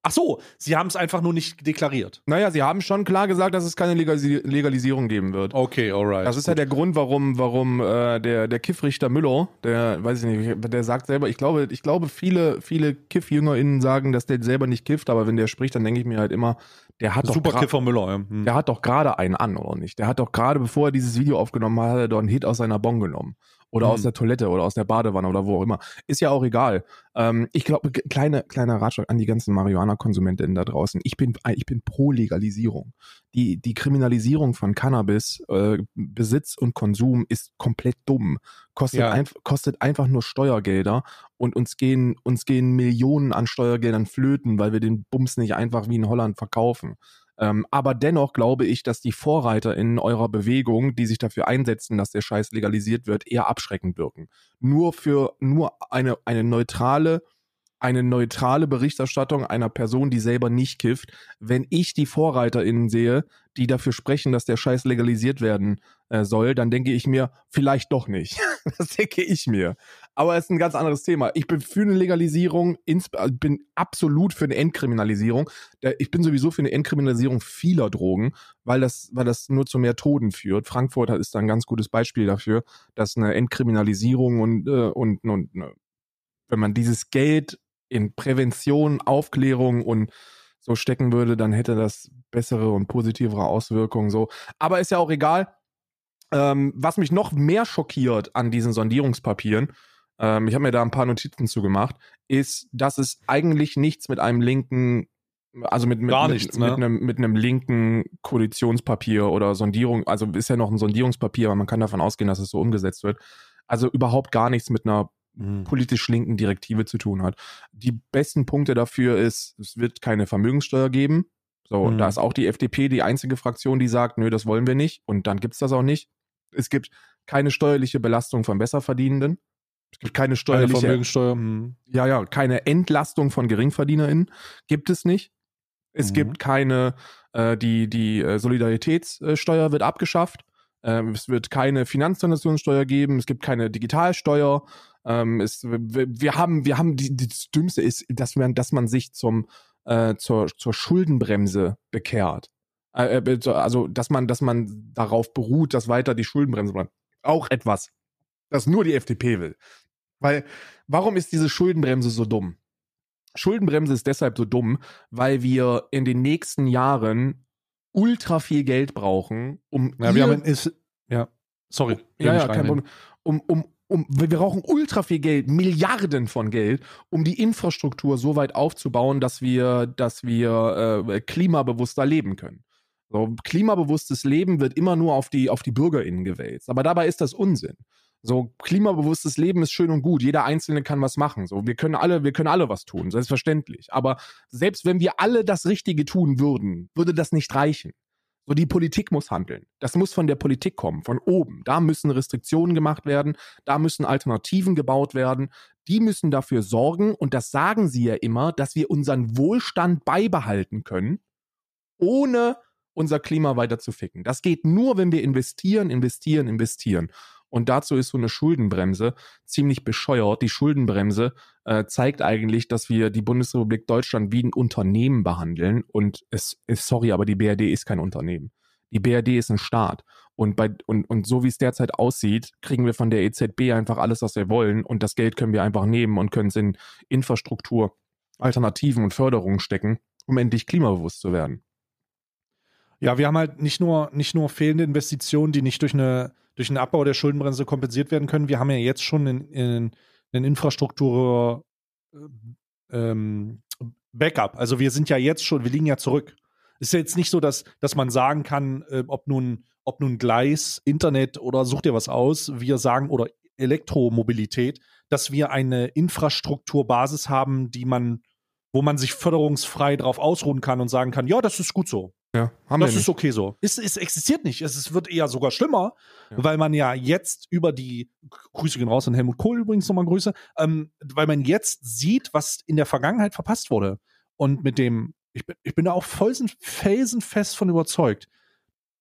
Ach so, Sie haben es einfach nur nicht deklariert. Naja, sie haben schon klar gesagt, dass es keine Legalisi Legalisierung geben wird. Okay, alright. Das ist ja der Grund, warum, warum äh, der, der Kiffrichter Müller, der, weiß ich nicht, der sagt selber, ich glaube, ich glaube, viele, viele Kiff-JüngerInnen sagen, dass der selber nicht kifft, aber wenn der spricht, dann denke ich mir halt immer, der hat doch Super gra- Kiffer Müller. Ja. Hm. der hat doch gerade einen an, oder nicht? Der hat doch gerade, bevor er dieses Video aufgenommen hat, hat er doch einen Hit aus seiner Bon genommen. Oder Mhm. aus der Toilette oder aus der Badewanne oder wo auch immer. Ist ja auch egal. Ähm, ich glaube, kleine, kleiner Ratschlag an die ganzen Marihuana-KonsumentInnen da draußen. Ich bin, ich bin pro Legalisierung. Die, die Kriminalisierung von Cannabis, äh, Besitz und Konsum ist komplett dumm. Kostet, Ja. einf kostet einfach nur Steuergelder und uns gehen, uns gehen Millionen an Steuergeldern flöten, weil wir den Bums nicht einfach wie in Holland verkaufen. Ähm, aber dennoch glaube ich, dass die Vorreiter in eurer Bewegung, die sich dafür einsetzen, dass der Scheiß legalisiert wird, eher abschreckend wirken. Nur für nur eine, eine neutrale, eine neutrale Berichterstattung einer Person, die selber nicht kifft, wenn ich die VorreiterInnen sehe, die dafür sprechen, dass der Scheiß legalisiert werden äh, soll, dann denke ich mir, vielleicht doch nicht. *laughs* das denke ich mir. Aber es ist ein ganz anderes Thema. Ich bin für eine Legalisierung, äh, bin absolut für eine Entkriminalisierung. Ich bin sowieso für eine Entkriminalisierung vieler Drogen, weil das, weil das nur zu mehr Toten führt. Frankfurt ist da ein ganz gutes Beispiel dafür, dass eine Entkriminalisierung und, äh, und, und, und wenn man dieses Geld in Prävention, Aufklärung und so stecken würde, dann hätte das bessere und positivere Auswirkungen so. Aber ist ja auch egal. Ähm, was mich noch mehr schockiert an diesen Sondierungspapieren, ähm, ich habe mir da ein paar Notizen zu gemacht, ist, dass es eigentlich nichts mit einem linken, also mit, mit, Gar mit, nichts, mit, ne? einem, mit einem linken Koalitionspapier oder Sondierung, also ist ja noch ein Sondierungspapier, aber man kann davon ausgehen, dass es so umgesetzt wird. Also überhaupt gar nichts mit einer Mhm. politisch linken Direktive zu tun hat. Die besten Punkte dafür ist, es wird keine Vermögenssteuer geben. So, Mhm. da ist auch die FDP die einzige Fraktion, die sagt, nö, das wollen wir nicht. Und dann gibt's das auch nicht. Es gibt keine steuerliche Belastung von Besserverdienenden. Es gibt keine steuerliche, Vermögenssteuer. mhm. ja, ja, keine Entlastung von GeringverdienerInnen. Gibt es nicht. Es Mhm. gibt keine, äh, die, die äh, Solidaritätssteuer wird abgeschafft. Ähm, es wird keine Finanztransaktionssteuer geben. Es gibt keine Digitalsteuer. Ähm, es, wir, wir haben, wir haben die, die, das Dümmste ist, dass man, dass man sich zum, äh, zur, zur Schuldenbremse bekehrt. Äh, äh, also, dass man, dass man darauf beruht, dass weiter die Schuldenbremse bleibt. Auch etwas, das nur die FDP will. Weil, warum ist diese Schuldenbremse so dumm? Schuldenbremse ist deshalb so dumm, weil wir in den nächsten Jahren ultra viel Geld brauchen, um Ja, wir haben ist, ja, sorry. ja, ja, kein. Problem. Um, um, um, wir wir brauchen ultra viel Geld, Milliarden von Geld, um die Infrastruktur so weit aufzubauen, dass wir, dass wir äh, klimabewusster leben können. So, klimabewusstes Leben wird immer nur auf die, auf die BürgerInnen gewälzt. Aber dabei ist das Unsinn. So, klimabewusstes Leben ist schön und gut. Jeder Einzelne kann was machen. So, wir können alle, wir können alle was tun. Selbstverständlich. Aber selbst wenn wir alle das Richtige tun würden, würde das nicht reichen. So, die Politik muss handeln. Das muss von der Politik kommen, von oben. Da müssen Restriktionen gemacht werden, da müssen Alternativen gebaut werden. Die müssen dafür sorgen, und das sagen sie ja immer, dass wir unseren Wohlstand beibehalten können, ohne unser Klima weiter zu ficken. Das geht nur, wenn wir investieren, investieren, investieren. Und dazu ist so eine Schuldenbremse ziemlich bescheuert. Die Schuldenbremse äh, zeigt eigentlich, dass wir die Bundesrepublik Deutschland wie ein Unternehmen behandeln. Und es ist, sorry, aber die BRD ist kein Unternehmen. Die BRD ist ein Staat. Und, bei, und, und so wie es derzeit aussieht, kriegen wir von der EZB einfach alles, was wir wollen. Und das Geld können wir einfach nehmen und können es in Infrastruktur, Alternativen und Förderungen stecken, um endlich klimabewusst zu werden. Ja, wir haben halt nicht nur, nicht nur fehlende Investitionen, die nicht durch, eine, durch einen Abbau der Schuldenbremse kompensiert werden können. Wir haben ja jetzt schon in, in, in Infrastruktur äh, ähm, Backup. Also wir sind ja jetzt schon, wir liegen ja zurück. Ist ja jetzt nicht so, dass, dass man sagen kann, äh, ob nun, ob nun Gleis, Internet oder such dir was aus, wir sagen, oder Elektromobilität, dass wir eine Infrastrukturbasis haben, die man, wo man sich förderungsfrei drauf ausruhen kann und sagen kann, ja, das ist gut so. Ja, haben Das wir ist nicht. okay so. Es, es existiert nicht. Es, es wird eher sogar schlimmer, Ja. weil man ja jetzt über die Grüße gehen raus an Helmut Kohl übrigens nochmal Grüße, ähm, weil man jetzt sieht, was in der Vergangenheit verpasst wurde. Und mit dem, ich bin, ich bin da auch felsen, felsenfest von überzeugt.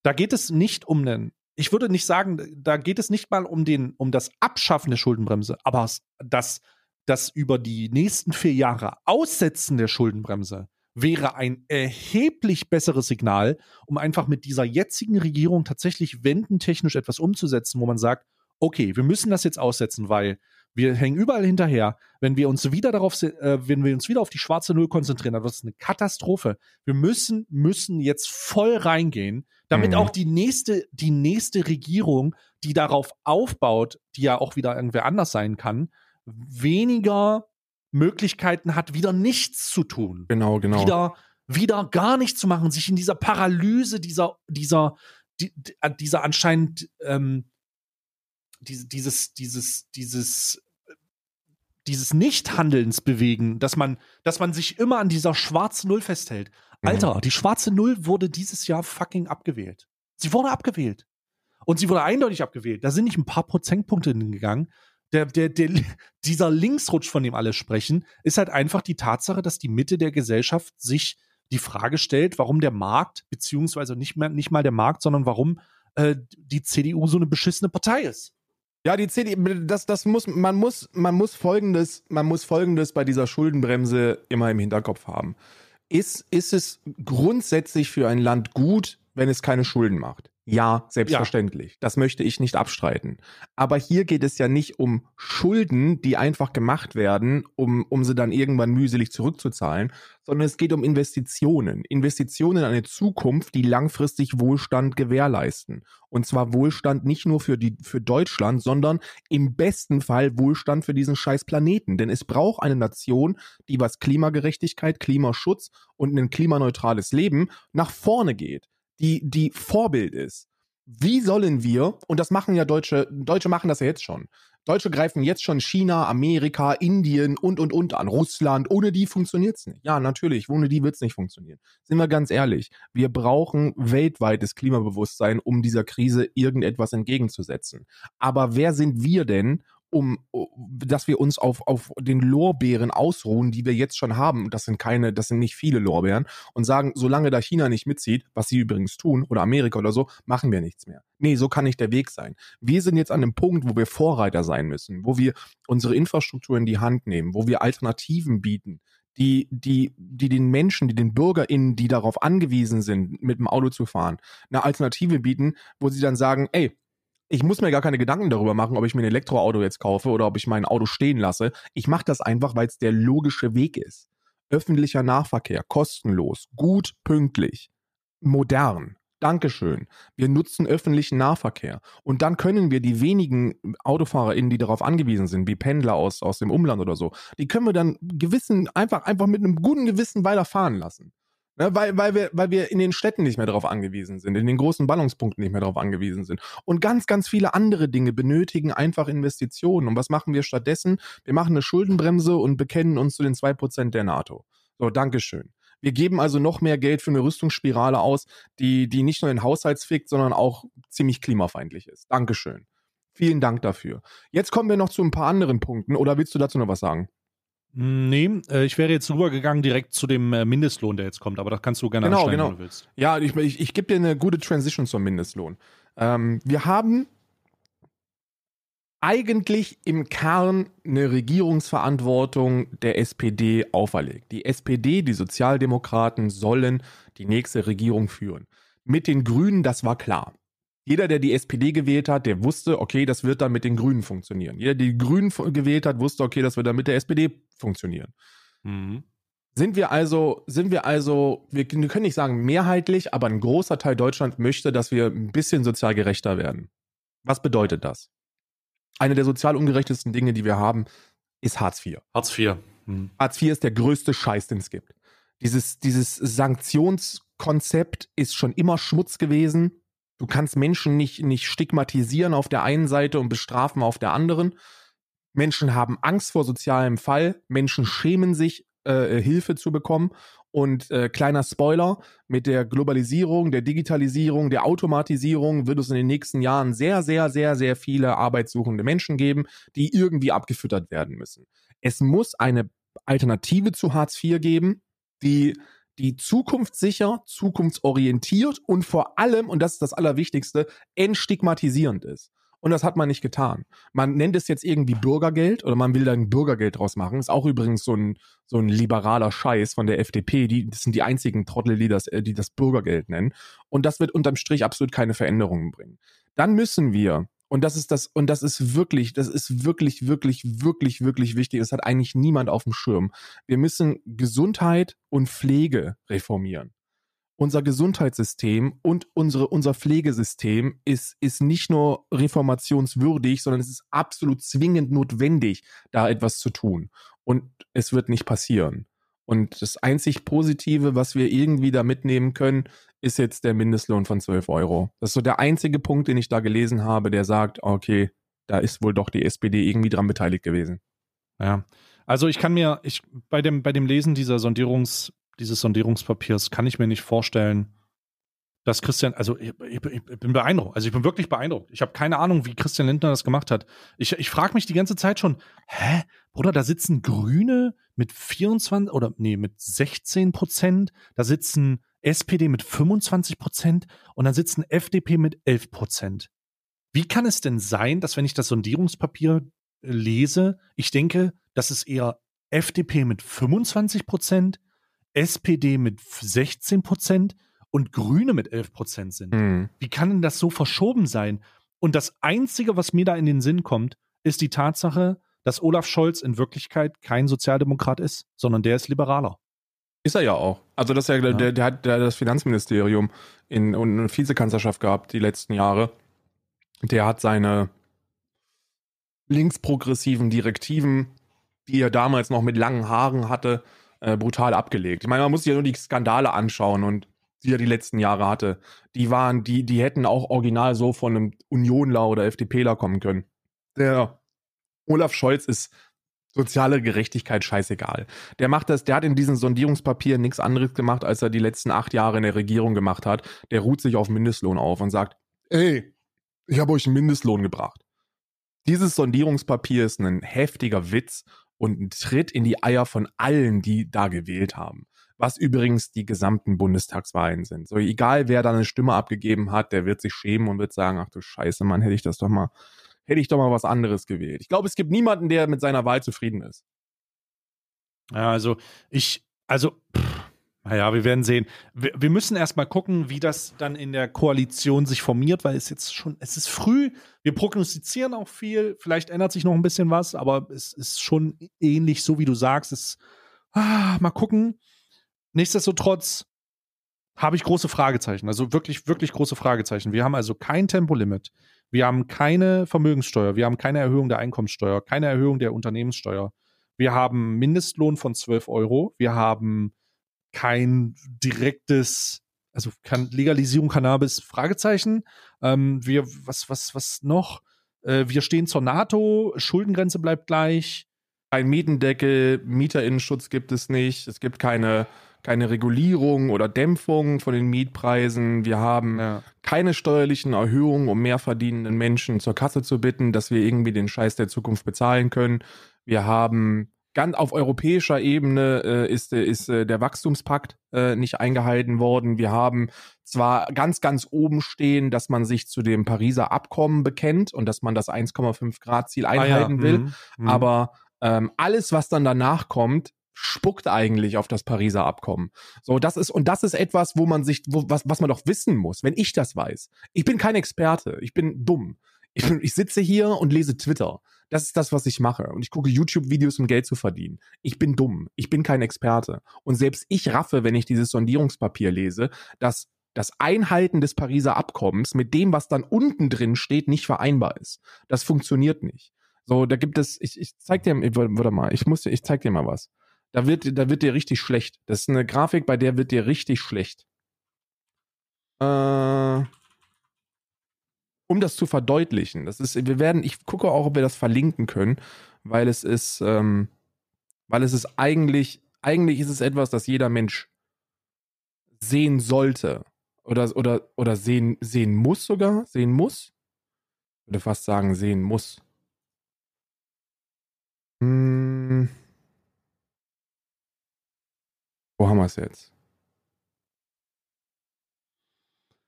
Da geht es nicht um einen, ich würde nicht sagen, da geht es nicht mal um den, um das Abschaffen der Schuldenbremse, aber das, das über die nächsten vier Jahre Aussetzen der Schuldenbremse wäre ein erheblich besseres Signal, um einfach mit dieser jetzigen Regierung tatsächlich wendentechnisch etwas umzusetzen, wo man sagt, okay, wir müssen das jetzt aussetzen, weil wir hängen überall hinterher. Wenn wir uns wieder darauf, äh, wenn wir uns wieder auf die schwarze Null konzentrieren, dann wird es eine Katastrophe. Wir müssen, müssen jetzt voll reingehen, damit Mhm. auch die nächste, die nächste Regierung, die darauf aufbaut, die ja auch wieder irgendwer anders sein kann, weniger Möglichkeiten hat, wieder nichts zu tun Genau, genau. wieder, wieder gar nichts zu machen, sich in dieser Paralyse, dieser, dieser, die, äh, dieser anscheinend ähm, diese, dieses, dieses, dieses, dieses Nichthandelns bewegen, dass man, dass man sich immer an dieser schwarzen Null festhält. Mhm. Alter, die schwarze Null wurde dieses Jahr fucking abgewählt. Sie wurde abgewählt. Und sie wurde eindeutig abgewählt. Da sind nicht ein paar Prozentpunkte hingegangen. Der, der, der, dieser Linksrutsch, von dem alle sprechen, ist halt einfach die Tatsache, dass die Mitte der Gesellschaft sich die Frage stellt, warum der Markt, beziehungsweise nicht, mehr, nicht mal der Markt, sondern warum äh, die CDU so eine beschissene Partei ist. Ja, die CDU, das, das muss, man muss, man muss folgendes, man muss folgendes bei dieser Schuldenbremse immer im Hinterkopf haben. Ist, ist es grundsätzlich für ein Land gut, wenn es keine Schulden macht? Ja, selbstverständlich. Ja. Das möchte ich nicht abstreiten. Aber hier geht es ja nicht um Schulden, die einfach gemacht werden, um, um sie dann irgendwann mühselig zurückzuzahlen, sondern es geht um Investitionen. Investitionen in eine Zukunft, die langfristig Wohlstand gewährleisten. Und zwar Wohlstand nicht nur für, die, für Deutschland, sondern im besten Fall Wohlstand für diesen scheiß Planeten. Denn es braucht eine Nation, die was Klimagerechtigkeit, Klimaschutz und ein klimaneutrales Leben nach vorne geht die, die Vorbild ist. Wie sollen wir, und das machen ja Deutsche, Deutsche machen das ja jetzt schon. Deutsche greifen jetzt schon China, Amerika, Indien und, und, und an. Russland. Ohne die funktioniert's nicht. Ja, natürlich. Ohne die wird's nicht funktionieren. Sind wir ganz ehrlich. Wir brauchen weltweites Klimabewusstsein, um dieser Krise irgendetwas entgegenzusetzen. Aber wer sind wir denn, um, dass wir uns auf, auf den Lorbeeren ausruhen, die wir jetzt schon haben. Das sind keine, das sind nicht viele Lorbeeren und sagen, solange da China nicht mitzieht, was sie übrigens tun, oder Amerika oder so, machen wir nichts mehr. Nee, so kann nicht der Weg sein. Wir sind jetzt an einem Punkt, wo wir Vorreiter sein müssen, wo wir unsere Infrastruktur in die Hand nehmen, wo wir Alternativen bieten, die, die, die den Menschen, die den BürgerInnen, die darauf angewiesen sind, mit dem Auto zu fahren, eine Alternative bieten, wo sie dann sagen, ey, ich muss mir gar keine Gedanken darüber machen, ob ich mir ein Elektroauto jetzt kaufe oder ob ich mein Auto stehen lasse. Ich mache das einfach, weil es der logische Weg ist. Öffentlicher Nahverkehr, kostenlos, gut, pünktlich, modern. Dankeschön. Wir nutzen öffentlichen Nahverkehr. Und dann können wir die wenigen AutofahrerInnen, die darauf angewiesen sind, wie Pendler aus, aus dem Umland oder so, die können wir dann gewissen, einfach, einfach mit einem guten Gewissen weiterfahren lassen. Ne, weil, weil, wir, weil wir in den Städten nicht mehr darauf angewiesen sind, in den großen Ballungspunkten nicht mehr darauf angewiesen sind. Und ganz, ganz viele andere Dinge benötigen einfach Investitionen. Und was machen wir stattdessen? Wir machen eine Schuldenbremse und bekennen uns zu den zwei Prozent der NATO. So, Dankeschön. Wir geben also noch mehr Geld für eine Rüstungsspirale aus, die, die nicht nur den Haushalt fickt, sondern auch ziemlich klimafeindlich ist. Dankeschön. Vielen Dank dafür. Jetzt kommen wir noch zu ein paar anderen Punkten. Oder willst du dazu noch was sagen? Nee, äh, ich wäre jetzt rübergegangen direkt zu dem äh, Mindestlohn, der jetzt kommt, aber das kannst du gerne genau, genau. wenn du willst. Ja, ich, ich, ich gebe dir eine gute Transition zum Mindestlohn. Ähm, wir haben eigentlich im Kern eine Regierungsverantwortung der SPD auferlegt. Die SPD, die Sozialdemokraten sollen die nächste Regierung führen. Mit den Grünen, das war klar. Jeder, der die SPD gewählt hat, der wusste, okay, das wird dann mit den Grünen funktionieren. Jeder, der die Grünen gewählt hat, wusste, okay, das wird dann mit der SPD funktionieren. Mhm. Sind wir also, sind wir also, wir können nicht sagen mehrheitlich, aber ein großer Teil Deutschland möchte, dass wir ein bisschen sozial gerechter werden. Was bedeutet das? Eine der sozial ungerechtesten Dinge, die wir haben, ist Hartz IV. Hartz IV. Mhm. Hartz IV ist der größte Scheiß, den es gibt. Dieses, dieses Sanktionskonzept ist schon immer Schmutz gewesen. Du kannst Menschen nicht, nicht stigmatisieren auf der einen Seite und bestrafen auf der anderen. Menschen haben Angst vor sozialem Fall. Menschen schämen sich, äh, Hilfe zu bekommen. Und äh, kleiner Spoiler, mit der Globalisierung, der Digitalisierung, der Automatisierung wird es in den nächsten Jahren sehr, sehr, sehr, sehr viele arbeitssuchende Menschen geben, die irgendwie abgefüttert werden müssen. Es muss eine Alternative zu Hartz IV geben, die die zukunftssicher, zukunftsorientiert und vor allem, und das ist das Allerwichtigste, entstigmatisierend ist. Und das hat man nicht getan. Man nennt es jetzt irgendwie Bürgergeld oder man will da ein Bürgergeld draus machen. Ist auch übrigens so ein, so ein liberaler Scheiß von der FDP. Die, das sind die einzigen Trottel, die das, äh, die das Bürgergeld nennen. Und das wird unterm Strich absolut keine Veränderungen bringen. Dann müssen wir und das ist das, und das ist wirklich, das ist wirklich, wirklich, wirklich, wirklich wichtig. Das hat eigentlich niemand auf dem Schirm. Wir müssen Gesundheit und Pflege reformieren. Unser Gesundheitssystem und unsere, unser Pflegesystem ist, ist nicht nur reformationswürdig, sondern es ist absolut zwingend notwendig, da etwas zu tun. Und es wird nicht passieren. Und das einzig Positive, was wir irgendwie da mitnehmen können, ist jetzt der Mindestlohn von 12 Euro. Das ist so der einzige Punkt, den ich da gelesen habe, der sagt, okay, da ist wohl doch die SPD irgendwie dran beteiligt gewesen. Ja. Also ich kann mir, ich, bei dem, bei dem Lesen dieser Sondierungs, dieses Sondierungspapiers kann ich mir nicht vorstellen, dass Christian, also ich, ich, ich bin beeindruckt. Also ich bin wirklich beeindruckt. Ich habe keine Ahnung, wie Christian Lindner das gemacht hat. Ich, ich frage mich die ganze Zeit schon, hä, Bruder, da sitzen Grüne mit 24 oder nee, mit 16 Prozent, da sitzen SPD mit 25 Prozent und dann sitzen FDP mit 11 Prozent. Wie kann es denn sein, dass wenn ich das Sondierungspapier lese, ich denke, dass es eher FDP mit 25 Prozent, SPD mit 16 Prozent und Grüne mit 11 Prozent sind. Mhm. Wie kann denn das so verschoben sein? Und das Einzige, was mir da in den Sinn kommt, ist die Tatsache, dass Olaf Scholz in Wirklichkeit kein Sozialdemokrat ist, sondern der ist Liberaler. Ist er ja auch. Also das ist ja, Ja. Der, der hat der, das Finanzministerium in, und eine Vizekanzlerschaft gehabt die letzten Jahre. Der hat seine linksprogressiven Direktiven, die er damals noch mit langen Haaren hatte, äh, brutal abgelegt. Ich meine, man muss sich ja nur die Skandale anschauen und die er die letzten Jahre hatte. Die waren, die, die hätten auch original so von einem Unionler oder FDPler kommen können. Der Olaf Scholz ist soziale Gerechtigkeit scheißegal. Der macht das, der hat in diesen Sondierungspapieren nichts anderes gemacht, als er die letzten acht Jahre in der Regierung gemacht hat. Der ruht sich auf Mindestlohn auf und sagt, ey, ich habe euch einen Mindestlohn gebracht. Dieses Sondierungspapier ist ein heftiger Witz und ein Tritt in die Eier von allen, die da gewählt haben. Was übrigens die gesamten Bundestagswahlen sind. So egal, wer da eine Stimme abgegeben hat, der wird sich schämen und wird sagen, ach du Scheiße, Mann, hätte ich das doch mal, hätte ich doch mal was anderes gewählt. Ich glaube, es gibt niemanden, der mit seiner Wahl zufrieden ist. Ja, also ich, also, naja, wir werden sehen. Wir, wir müssen erstmal gucken, wie das dann in der Koalition sich formiert, weil es jetzt schon, es ist früh. Wir prognostizieren auch viel. Vielleicht ändert sich noch ein bisschen was, aber es ist schon ähnlich, so wie du sagst. Es, ah, mal gucken. Nichtsdestotrotz habe ich große Fragezeichen. Also wirklich, wirklich große Fragezeichen. Wir haben also kein Tempolimit. Wir haben keine Vermögenssteuer. Wir haben keine Erhöhung der Einkommenssteuer, keine Erhöhung der Unternehmenssteuer. Wir haben Mindestlohn von 12 Euro. Wir haben kein direktes, also kann Legalisierung Cannabis, Fragezeichen. Ähm, wir, was, was, was noch? Äh, wir stehen zur NATO, Schuldengrenze bleibt gleich. Ein Mietendeckel, Mieterinnenschutz gibt es nicht. Es gibt keine, keine Regulierung oder Dämpfung von den Mietpreisen. Wir haben Ja. keine steuerlichen Erhöhungen, um mehr verdienenden Menschen zur Kasse zu bitten, dass wir irgendwie den Scheiß der Zukunft bezahlen können. Wir haben ganz auf europäischer Ebene äh, ist, ist äh, der Wachstumspakt äh, nicht eingehalten worden. Wir haben zwar ganz, ganz oben stehen, dass man sich zu dem Pariser Abkommen bekennt und dass man das 1,5 Grad Ziel einhalten Ah, ja. will, Mhm. Mhm. aber ähm, alles, was dann danach kommt, spuckt eigentlich auf das Pariser Abkommen. So, das ist, und das ist etwas, wo man sich, wo, was, was man doch wissen muss, wenn ich das weiß. Ich bin kein Experte, ich bin dumm. Ich, bin, ich sitze hier und lese Twitter. Das ist das, was ich mache. Und ich gucke YouTube-Videos, um Geld zu verdienen. Ich bin dumm. Ich bin kein Experte. Und selbst ich raffe, wenn ich dieses Sondierungspapier lese, dass das Einhalten des Pariser Abkommens mit dem, was dann unten drin steht, nicht vereinbar ist. Das funktioniert nicht. So, da gibt es, ich, ich zeig dir, warte mal, ich muss, ich zeig dir mal was. Da wird, da wird dir richtig schlecht. Das ist eine Grafik, bei der wird dir richtig schlecht. Äh, um das zu verdeutlichen, das ist, wir werden, ich gucke auch, ob wir das verlinken können, weil es ist, ähm, weil es ist eigentlich, eigentlich ist es etwas, das jeder Mensch sehen sollte. Oder, oder, oder sehen, sehen muss sogar, sehen muss. Ich würde fast sagen, sehen muss. Hm. Wo haben wir es jetzt?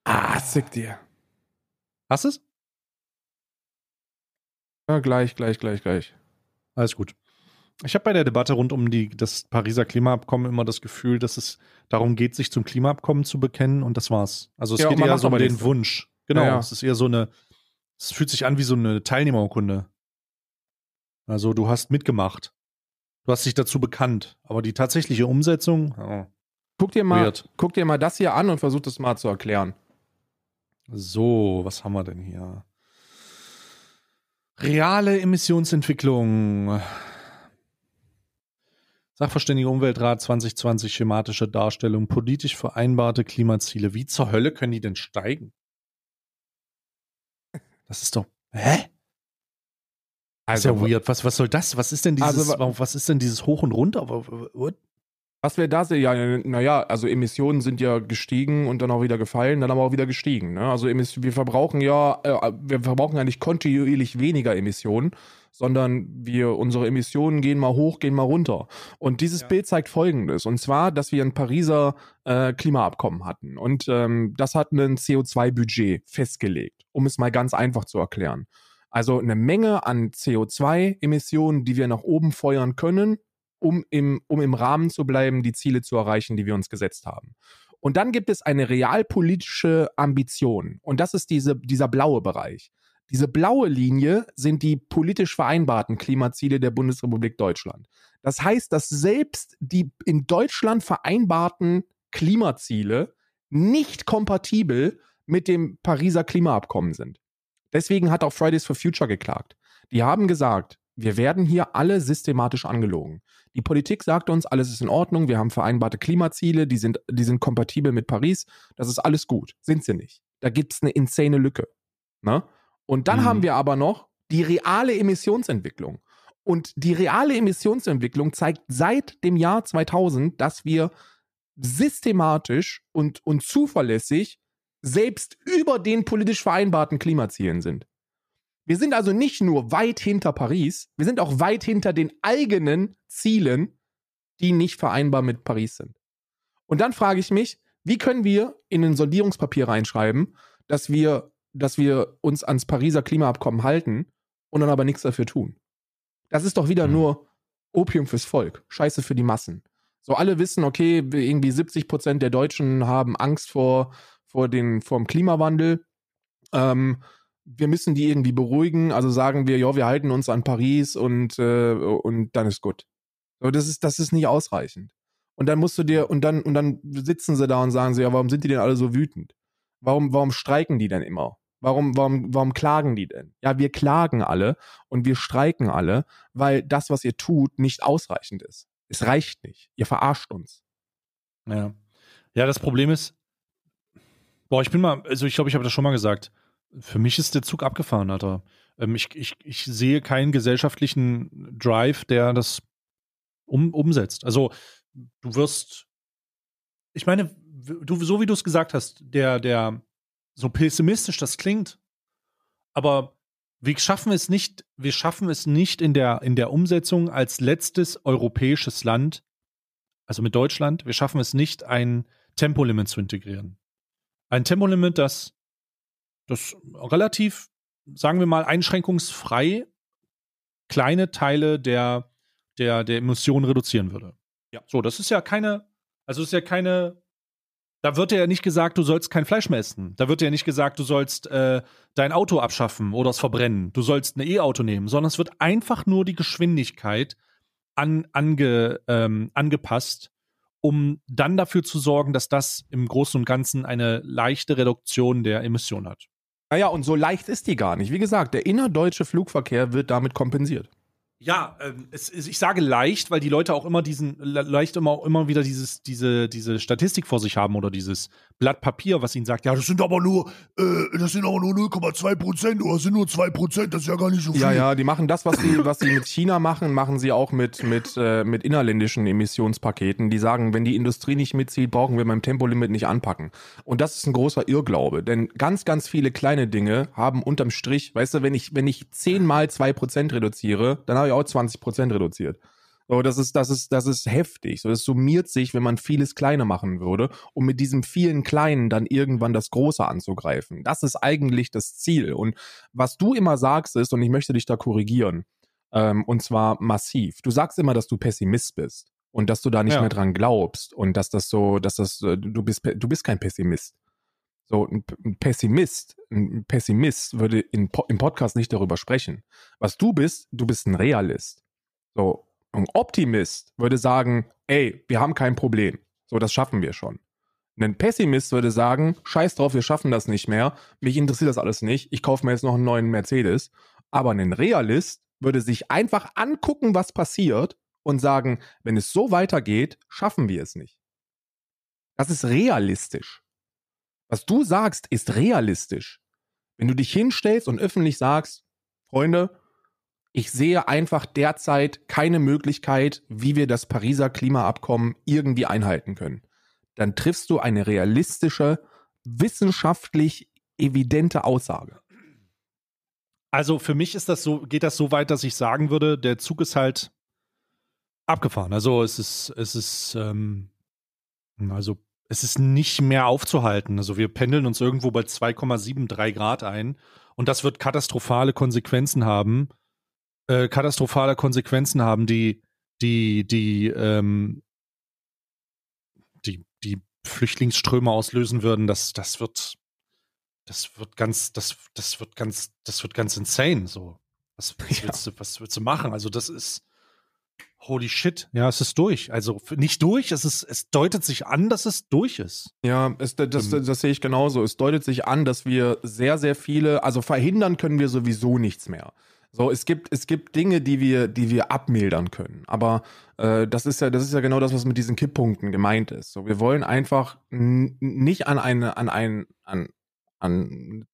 Ah, sick dir. Hast du es? Ja, gleich, gleich, gleich, gleich. Alles gut. Ich habe bei der Debatte rund um die, das Pariser Klimaabkommen immer das Gefühl, dass es darum geht, sich zum Klimaabkommen zu bekennen und das war's. Also es Ja, geht eher so um den nichts. Wunsch. Genau, Ja, ja. es ist eher so eine, es fühlt sich an wie so eine Teilnehmerurkunde. Also du hast mitgemacht. Du hast dich dazu bekannt. Aber die tatsächliche Umsetzung, oh, Guck dir mal, Weird. guck dir mal das hier an und versuch das mal zu erklären. So, was haben wir denn hier? Reale Emissionsentwicklung. Sachverständiger Umweltrat 2020 schematische Darstellung, politisch vereinbarte Klimaziele. Wie zur Hölle können die denn steigen? Das ist doch. Hä? Das ist ja weird. Was, was soll das? Was ist denn dieses, Also, wa- was ist denn dieses Hoch und Runter? What? Was wäre das? Ja, naja, also Emissionen sind ja gestiegen und dann auch wieder gefallen, dann aber auch wieder gestiegen. Ne? Also wir verbrauchen ja, äh, wir verbrauchen ja nicht kontinuierlich weniger Emissionen, sondern wir, unsere Emissionen gehen mal hoch, gehen mal runter. Und dieses ja. Bild zeigt folgendes, und zwar, dass wir ein Pariser äh, Klimaabkommen hatten. Und ähm, das hat ein CO2-Budget festgelegt, um es mal ganz einfach zu erklären. Also eine Menge an CO2-Emissionen, die wir nach oben feuern können, um im, um im Rahmen zu bleiben, die Ziele zu erreichen, die wir uns gesetzt haben. Und dann gibt es eine realpolitische Ambition. Und das ist diese, dieser blaue Bereich. Diese blaue Linie sind die politisch vereinbarten Klimaziele der Bundesrepublik Deutschland. Das heißt, dass selbst die in Deutschland vereinbarten Klimaziele nicht kompatibel mit dem Pariser Klimaabkommen sind. Deswegen hat auch Fridays for Future geklagt. Die haben gesagt, wir werden hier alle systematisch angelogen. Die Politik sagt uns, alles ist in Ordnung, wir haben vereinbarte Klimaziele, die sind, die sind kompatibel mit Paris, das ist alles gut. Sind sie nicht. Da gibt es eine insane Lücke. Ne? Und dann mhm. haben wir aber noch die reale Emissionsentwicklung. Und die reale Emissionsentwicklung zeigt seit dem Jahr 2000, dass wir systematisch und, und zuverlässig selbst über den politisch vereinbarten Klimazielen sind. Wir sind also nicht nur weit hinter Paris, wir sind auch weit hinter den eigenen Zielen, die nicht vereinbar mit Paris sind. Und dann frage ich mich, wie können wir in ein Sondierungspapier reinschreiben, dass wir, dass wir uns ans Pariser Klimaabkommen halten und dann aber nichts dafür tun? Das ist doch wieder mhm. nur Opium fürs Volk, Scheiße für die Massen. So alle wissen, okay, irgendwie 70 Prozent der Deutschen haben Angst vor, vor, den, vor dem Klimawandel. Ähm, wir müssen die irgendwie beruhigen, also sagen wir, ja, wir halten uns an Paris und, äh, und dann ist gut. Aber das ist, das ist nicht ausreichend. Und dann musst du dir, und dann, und dann sitzen sie da und sagen sie, ja, warum sind die denn alle so wütend? Warum, warum streiken die denn immer? Warum, warum, warum klagen die denn? Ja, wir klagen alle und wir streiken alle, weil das, was ihr tut, nicht ausreichend ist. Es reicht nicht. Ihr verarscht uns. Ja. Ja, das Problem ist, boah, ich bin mal, also ich glaube, ich habe das schon mal gesagt für mich ist der Zug abgefahren, Alter. Ähm, ich, ich, ich sehe keinen gesellschaftlichen Drive, der das um, umsetzt. Also, du wirst, ich meine, du, so wie du es gesagt hast, der, der, so pessimistisch das klingt, aber wir schaffen es nicht, wir schaffen es nicht in der, in der Umsetzung als letztes europäisches Land, also mit Deutschland, wir schaffen es nicht, ein Tempolimit zu integrieren. Ein Tempolimit, das das relativ, sagen wir mal, einschränkungsfrei kleine Teile der, der, der Emissionen reduzieren würde. Ja. So, das ist ja keine, also ist ja keine, da wird ja nicht gesagt, du sollst kein Fleisch mehr essen. Da wird ja nicht gesagt, du sollst äh, dein Auto abschaffen oder es verbrennen. Du sollst ein E-Auto nehmen, sondern es wird einfach nur die Geschwindigkeit an, ange, ähm, angepasst um dann dafür zu sorgen, dass das im Großen und Ganzen eine leichte Reduktion der Emissionen hat. Naja, und so leicht ist die gar nicht. Wie gesagt, der innerdeutsche Flugverkehr wird damit kompensiert. Ja, ähm, es, es, ich sage leicht, weil die Leute auch immer diesen, leicht immer, immer wieder dieses, diese, diese Statistik vor sich haben oder dieses Blatt Papier, was ihnen sagt, ja, das sind aber nur, äh, das sind aber nur 0,2 Prozent oder sind nur 2 Prozent, das ist ja gar nicht so viel. Ja, ja, die machen das, was sie, was sie mit China machen, machen sie auch mit, mit, äh, mit innerländischen Emissionspaketen. Die sagen, wenn die Industrie nicht mitzieht, brauchen wir beim Tempolimit nicht anpacken. Und das ist ein großer Irrglaube, denn ganz, ganz viele kleine Dinge haben unterm Strich, weißt du, wenn ich, wenn ich 10 mal 2 Prozent reduziere, dann habe ich auch 20 Prozent reduziert. So, das ist, das ist, das ist heftig. So, das summiert sich, wenn man vieles kleiner machen würde, um mit diesem vielen Kleinen dann irgendwann das Große anzugreifen. Das ist eigentlich das Ziel. Und was du immer sagst ist, und ich möchte dich da korrigieren, ähm, und zwar massiv. Du sagst immer, dass du Pessimist bist und dass du da nicht ja. mehr dran glaubst und dass das so, dass das, äh, du bist, du bist kein Pessimist. So, ein Pessimist, ein Pessimist würde in, im Podcast nicht darüber sprechen. Was du bist, du bist ein Realist. So, ein Optimist würde sagen, ey, wir haben kein Problem. So, das schaffen wir schon. Ein Pessimist würde sagen, scheiß drauf, wir schaffen das nicht mehr. Mich interessiert das alles nicht. Ich kaufe mir jetzt noch einen neuen Mercedes. Aber ein Realist würde sich einfach angucken, was passiert und sagen, wenn es so weitergeht, schaffen wir es nicht. Das ist realistisch. Was du sagst, ist realistisch. Wenn du dich hinstellst und öffentlich sagst, Freunde, Ich sehe einfach derzeit keine Möglichkeit, wie wir das Pariser Klimaabkommen irgendwie einhalten können. Dann triffst du eine realistische, wissenschaftlich evidente Aussage. Also für mich ist das so, geht das so weit, dass ich sagen würde, der Zug ist halt abgefahren. Also es ist, es ist, ähm, also es ist nicht mehr aufzuhalten. Also wir pendeln uns irgendwo bei 2,73 Grad ein und das wird katastrophale Konsequenzen haben. Äh, katastrophale Konsequenzen haben, die, die, die, ähm, die, die Flüchtlingsströme auslösen würden. Das, das wird, das wird ganz, das, das wird ganz, das wird ganz insane. So, was, was, willst, du, was willst du machen? Also das ist, Holy shit, ja, es ist durch. Also nicht durch, es ist, es deutet sich an, dass es durch ist. Ja, es, das, das, ähm. das sehe ich genauso. Es deutet sich an, dass wir sehr, sehr viele, also verhindern können wir sowieso nichts mehr. So, es gibt, es gibt Dinge, die wir, die wir abmildern können. Aber äh, das ist ja, das ist ja genau das, was mit diesen Kipppunkten gemeint ist. So, wir wollen einfach nicht an eine, an ein, an, an,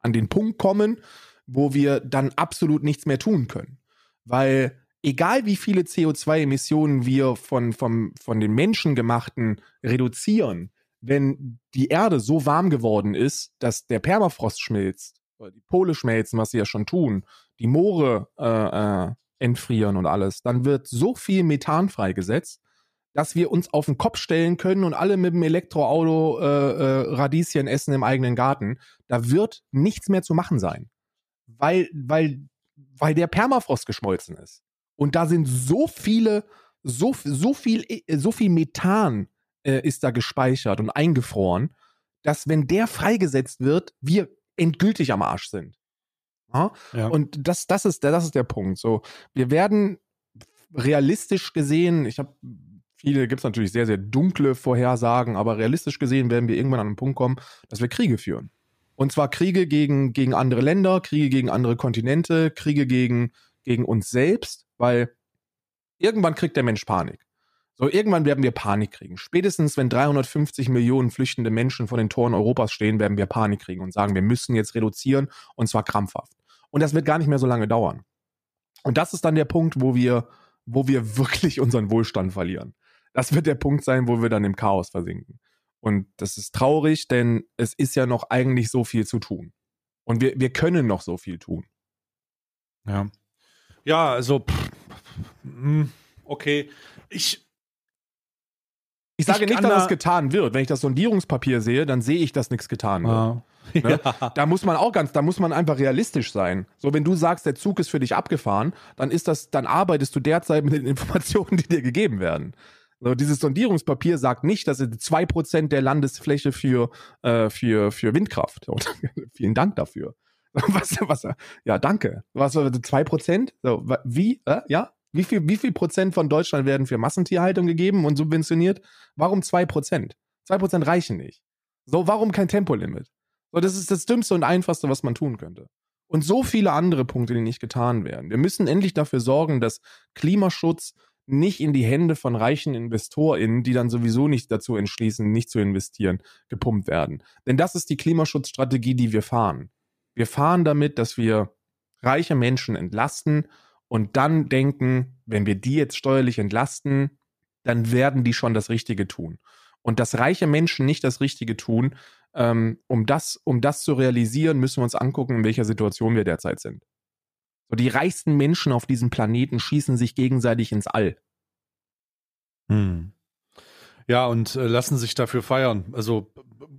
an den Punkt kommen, wo wir dann absolut nichts mehr tun können. Weil egal wie viele CO2-Emissionen wir von, von, von den Menschen gemachten reduzieren, wenn die Erde so warm geworden ist, dass der Permafrost schmilzt, die Pole schmelzen, was sie ja schon tun, die Moore äh, äh, entfrieren und alles, dann wird so viel Methan freigesetzt, dass wir uns auf den Kopf stellen können und alle mit dem Elektroauto äh, äh, Radieschen essen im eigenen Garten. Da wird nichts mehr zu machen sein. Weil, weil, weil der Permafrost geschmolzen ist. Und da sind so viele, so, so viel, so viel Methan äh, ist da gespeichert und eingefroren, dass wenn der freigesetzt wird, wir endgültig am Arsch sind. Ja? Und das, das ist, das ist der Punkt. So, wir werden realistisch gesehen, ich habe viele, gibt es natürlich sehr, sehr dunkle Vorhersagen, aber realistisch gesehen werden wir irgendwann an einen Punkt kommen, dass wir Kriege führen. Und zwar Kriege gegen, gegen andere Länder, Kriege gegen andere Kontinente, Kriege gegen, gegen uns selbst weil irgendwann kriegt der Mensch Panik. So, irgendwann werden wir Panik kriegen. Spätestens, wenn 350 Millionen flüchtende Menschen vor den Toren Europas stehen, werden wir Panik kriegen und sagen, wir müssen jetzt reduzieren und zwar krampfhaft. Und das wird gar nicht mehr so lange dauern. Und das ist dann der Punkt, wo wir, wo wir *laughs* wirklich unseren Wohlstand verlieren. Das wird der Punkt sein, wo wir dann im Chaos versinken. Und das ist traurig, denn es ist ja noch eigentlich so viel zu tun. Und wir, wir können noch so viel tun. Ja. Ja, also, pff, hm, okay. Ich. Ich sage ich nicht, dass es getan wird. Wenn ich das Sondierungspapier sehe, dann sehe ich, dass nichts getan wird. Ah. Ne? Ja. Da muss man auch ganz, da muss man einfach realistisch sein. So, wenn du sagst, der Zug ist für dich abgefahren, dann ist das, dann arbeitest du derzeit mit den *laughs* Informationen, die dir gegeben werden. So, dieses Sondierungspapier sagt nicht, dass zwei Prozent der Landesfläche für, äh, für, für Windkraft. *laughs* Und vielen Dank dafür. *laughs* Was, was, ja, danke. Was, zwei Prozent? So, wie? Äh, ja? Wie viel, wie viel Prozent von Deutschland werden für Massentierhaltung gegeben und subventioniert? Warum zwei Prozent? Zwei Prozent reichen nicht. So, warum kein Tempolimit? So, das ist das Dümmste und Einfachste, was man tun könnte. Und so viele andere Punkte, die nicht getan werden. Wir müssen endlich dafür sorgen, dass Klimaschutz nicht in die Hände von reichen InvestorInnen, die dann sowieso nicht dazu entschließen, nicht zu investieren, gepumpt werden. Denn das ist die Klimaschutzstrategie, die wir fahren. Wir fahren damit, dass wir reiche Menschen entlasten und dann denken, wenn wir die jetzt steuerlich entlasten, dann werden die schon das Richtige tun. Und dass reiche Menschen nicht das Richtige tun, ähm, um, das, um das zu realisieren, müssen wir uns angucken, in welcher Situation wir derzeit sind. So, die reichsten Menschen auf diesem Planeten schießen sich gegenseitig ins All. Hm. Ja, und äh, lassen sich dafür feiern. Also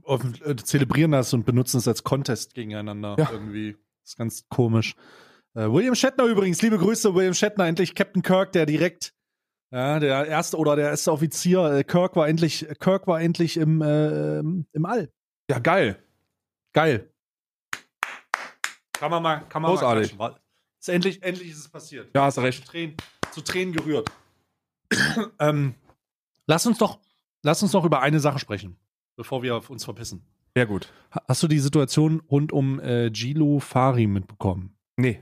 äh, zelebrieren das und benutzen es als Contest gegeneinander. Ja. Irgendwie. Das ist ganz komisch. Äh, William Shatner übrigens, liebe Grüße, William Shatner, endlich Captain Kirk, der direkt, ja, der erste oder der erste Offizier, äh, Kirk war endlich, Kirk war endlich im, äh, im All. Ja, geil. Geil. Kann man mal, kann man Großartig. mal ist endlich, endlich ist es passiert. Ja, hast recht. Zu Tränen, zu Tränen gerührt. *clears throat* ähm, lass uns doch, lass uns noch über eine Sache sprechen bevor wir uns verpissen. Sehr gut. Hast du die Situation rund um äh, Gilo Fari mitbekommen? Nee.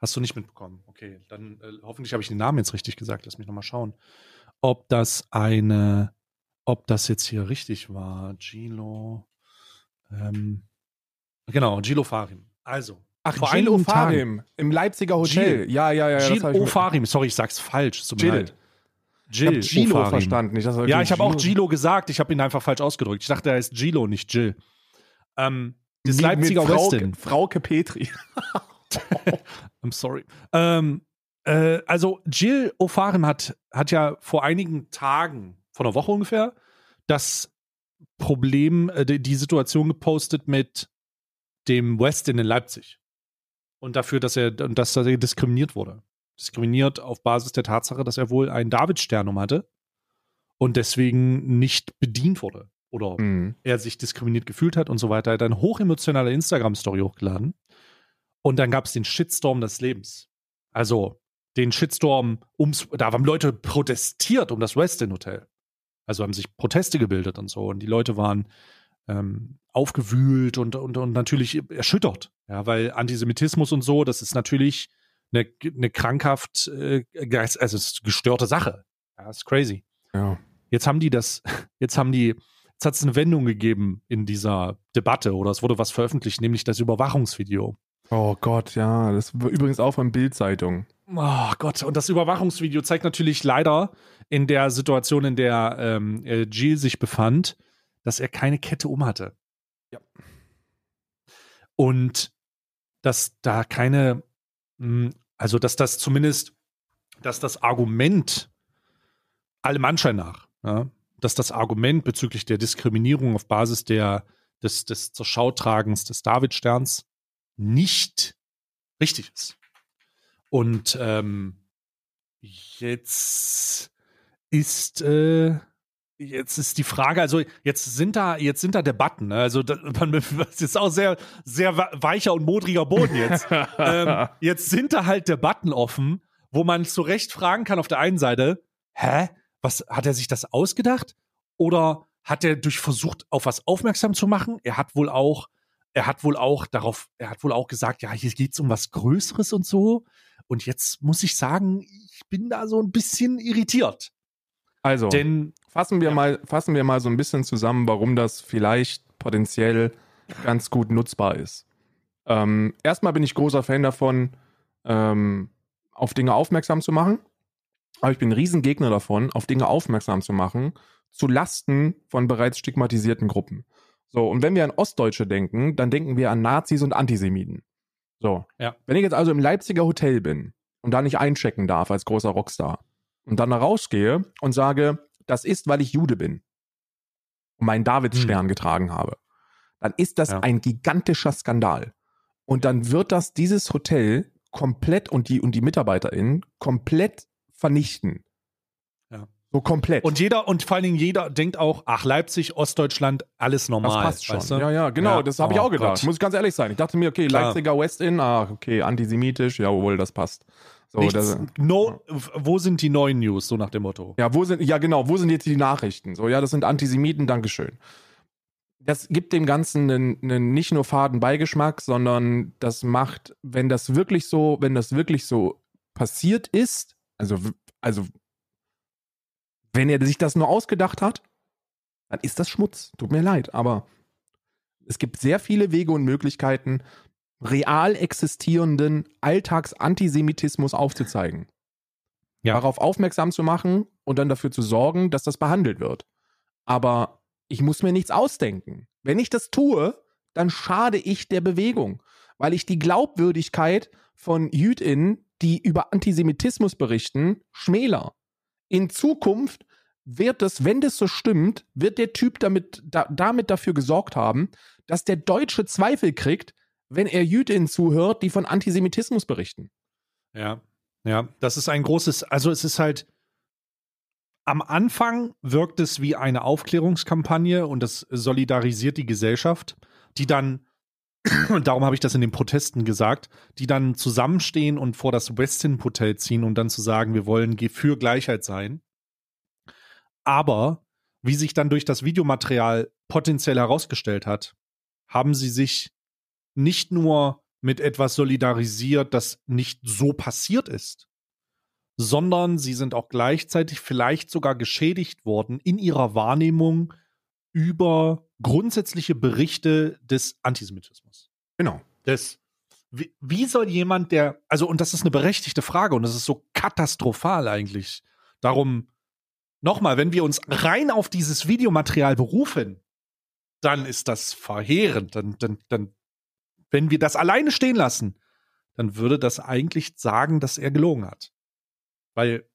Hast du nicht mitbekommen? Okay, dann äh, hoffentlich habe ich den Namen jetzt richtig gesagt. Lass mich nochmal schauen, ob das eine, ob das jetzt hier richtig war. Gilo, ähm, genau, Gilo Farim. Also, Ach, vor einigen Ofarim im Leipziger Hotel. Ja, ja, ja. ich mit- Ofarim, sorry, ich sag's falsch. es Tut mir Jill. Ich Gilo Ofarim. verstanden. Ich dachte, Ja, ich habe auch Gilo. Gesagt, ich habe ihn einfach falsch ausgedrückt. Ich dachte, er heißt Gilo, nicht Jill. Ähm, das Mit- Leipziger mit Frau, Westin. Frauke Petri. *laughs* I'm sorry. Ähm, äh, also Jill O'Farim hat, hat ja vor einigen Tagen, vor einer Woche ungefähr, das Problem, äh, die, Situation gepostet mit dem Westin in Leipzig. Und dafür, dass er, dass er diskriminiert wurde. Diskriminiert auf Basis der Tatsache, dass er wohl einen Davidstern um hatte und deswegen nicht bedient wurde. Oder Mhm. er sich diskriminiert gefühlt hat und so weiter. Er hat eine hochemotionale Instagram-Story hochgeladen. Und dann gab es den Shitstorm des Lebens. Also den Shitstorm ums, da haben Leute protestiert um das Westin Hotel. Also haben sich Proteste gebildet und so. Und die Leute waren ähm, aufgewühlt und, und, und natürlich erschüttert. Ja, weil Antisemitismus und so, das ist natürlich eine, eine krankhaft, äh, also es ist eine gestörte Sache. Ja, ist crazy. Ja. Jetzt haben die das, jetzt haben die, jetzt hat es eine Wendung gegeben in dieser Debatte oder es wurde was veröffentlicht, nämlich das Überwachungsvideo. Oh Gott, ja. Das war übrigens auch von Bild-Zeitung. Oh Gott, und das Überwachungsvideo zeigt natürlich leider in der Situation, in der ähm, äh, Jill sich befand, dass er keine Kette um hatte. Ja. Und dass da keine, mh, also dass das zumindest, dass das Argument allem Anschein nach, ja, dass das Argument bezüglich der Diskriminierung auf Basis der, des, des zur Schautragens des Davidsterns nicht richtig ist. Und ähm, jetzt ist äh, jetzt ist die Frage, also jetzt sind da jetzt sind da Debatten, ne? also da, man, *laughs* das ist auch sehr sehr weicher und modriger Boden jetzt. ähm, *laughs* jetzt sind da halt Debatten offen, wo man zu Recht fragen kann auf der einen Seite, hä, was hat er sich das ausgedacht oder hat er durch versucht auf was aufmerksam zu machen? Er hat wohl auch er hat wohl auch darauf, er hat wohl auch gesagt, ja, hier geht's um was Größeres und so. Und jetzt muss ich sagen, ich bin da so ein bisschen irritiert. Also, Denn fassen wir, Ja. mal, fassen wir mal so ein bisschen zusammen, warum das vielleicht potenziell ganz gut nutzbar ist. Ähm, erstmal bin ich großer Fan davon, ähm, auf Dinge aufmerksam zu machen. Aber ich bin ein Riesengegner davon, auf Dinge aufmerksam zu machen, zu Lasten von bereits stigmatisierten Gruppen. So, und wenn wir an Ostdeutsche denken, dann denken wir an Nazis und Antisemiten. So. Ja. Wenn ich jetzt also im Leipziger Hotel bin und da nicht einchecken darf als großer Rockstar und dann da rausgehe und sage, das ist, weil ich Jude bin und meinen Davidsstern getragen habe, dann ist das Ja. ein gigantischer Skandal. Und dann wird das dieses Hotel komplett und die, und die MitarbeiterInnen komplett vernichten. So komplett. und jeder und vor allen Dingen jeder denkt auch, ach Leipzig, Ostdeutschland, alles das normal. passt schon. weißt du? Ja, ja, genau, Ja. das habe ich Oh auch gedacht. Gott. Muss ich ganz ehrlich sein. Ich dachte mir, okay, Klar. Leipziger West Inn, ah, okay, antisemitisch, jawohl, das passt. So, Nichts, das, no, wo sind die neuen News, so nach dem Motto. Ja, wo sind, ja genau, wo sind jetzt die Nachrichten? So, ja, das sind Antisemiten, Dankeschön. Das gibt dem Ganzen einen, einen nicht nur faden Beigeschmack, sondern das macht, wenn das wirklich so, wenn das wirklich so passiert ist, also, also, wenn er sich das nur ausgedacht hat, dann ist das Schmutz. Tut mir leid, aber es gibt sehr viele Wege und Möglichkeiten, real existierenden Alltagsantisemitismus aufzuzeigen Ja. darauf aufmerksam zu machen und dann dafür zu sorgen, dass das behandelt wird. Aber ich muss mir nichts ausdenken. Wenn ich das tue, dann schade ich der Bewegung, weil ich die Glaubwürdigkeit von JüdInnen, die über Antisemitismus berichten, schmäler. In Zukunft wird es, wenn das so stimmt, wird der Typ damit, da, damit dafür gesorgt haben, dass der Deutsche Zweifel kriegt, wenn er JüdInnen zuhört, die von Antisemitismus berichten. Ja, ja, das ist ein großes, also es ist halt, am Anfang wirkt es wie eine Aufklärungskampagne und das solidarisiert die Gesellschaft, die dann, und darum habe ich das in den Protesten gesagt, die dann zusammenstehen und vor das Westin Hotel ziehen, um dann zu sagen, wir wollen für Gleichheit sein. Aber wie sich dann durch das Videomaterial potenziell herausgestellt hat, haben sie sich nicht nur mit etwas solidarisiert, das nicht so passiert ist, sondern sie sind auch gleichzeitig vielleicht sogar geschädigt worden in ihrer Wahrnehmung über grundsätzliche Berichte des Antisemitismus. Genau. Des wie, wie soll jemand, der, also, und das ist eine berechtigte Frage und das ist so katastrophal eigentlich. Darum, nochmal, wenn wir uns rein auf dieses Videomaterial berufen, dann ist das verheerend. Dann, dann, dann, wenn wir das alleine stehen lassen, dann würde das eigentlich sagen, dass er gelogen hat. Weil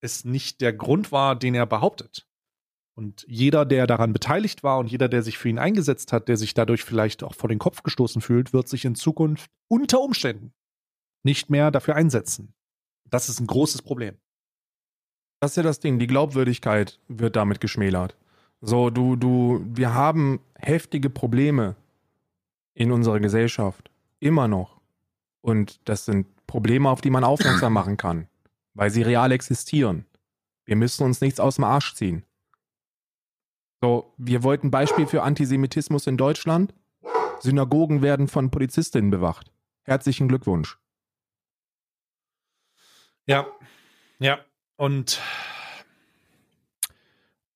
es nicht der Grund war, den er behauptet. Und jeder, der daran beteiligt war und jeder, der sich für ihn eingesetzt hat, der sich dadurch vielleicht auch vor den Kopf gestoßen fühlt, wird sich in Zukunft unter Umständen nicht mehr dafür einsetzen. Das ist ein großes Problem. Das ist ja das Ding, die Glaubwürdigkeit wird damit geschmälert. So, du, du, wir haben heftige Probleme in unserer Gesellschaft. Immer noch. Und das sind Probleme, auf die man aufmerksam machen kann, weil sie real existieren. Wir müssen uns nichts aus dem Arsch ziehen. So, wir wollten Beispiel für Antisemitismus in Deutschland. Synagogen werden von Polizistinnen bewacht. Herzlichen Glückwunsch. Ja, ja. Und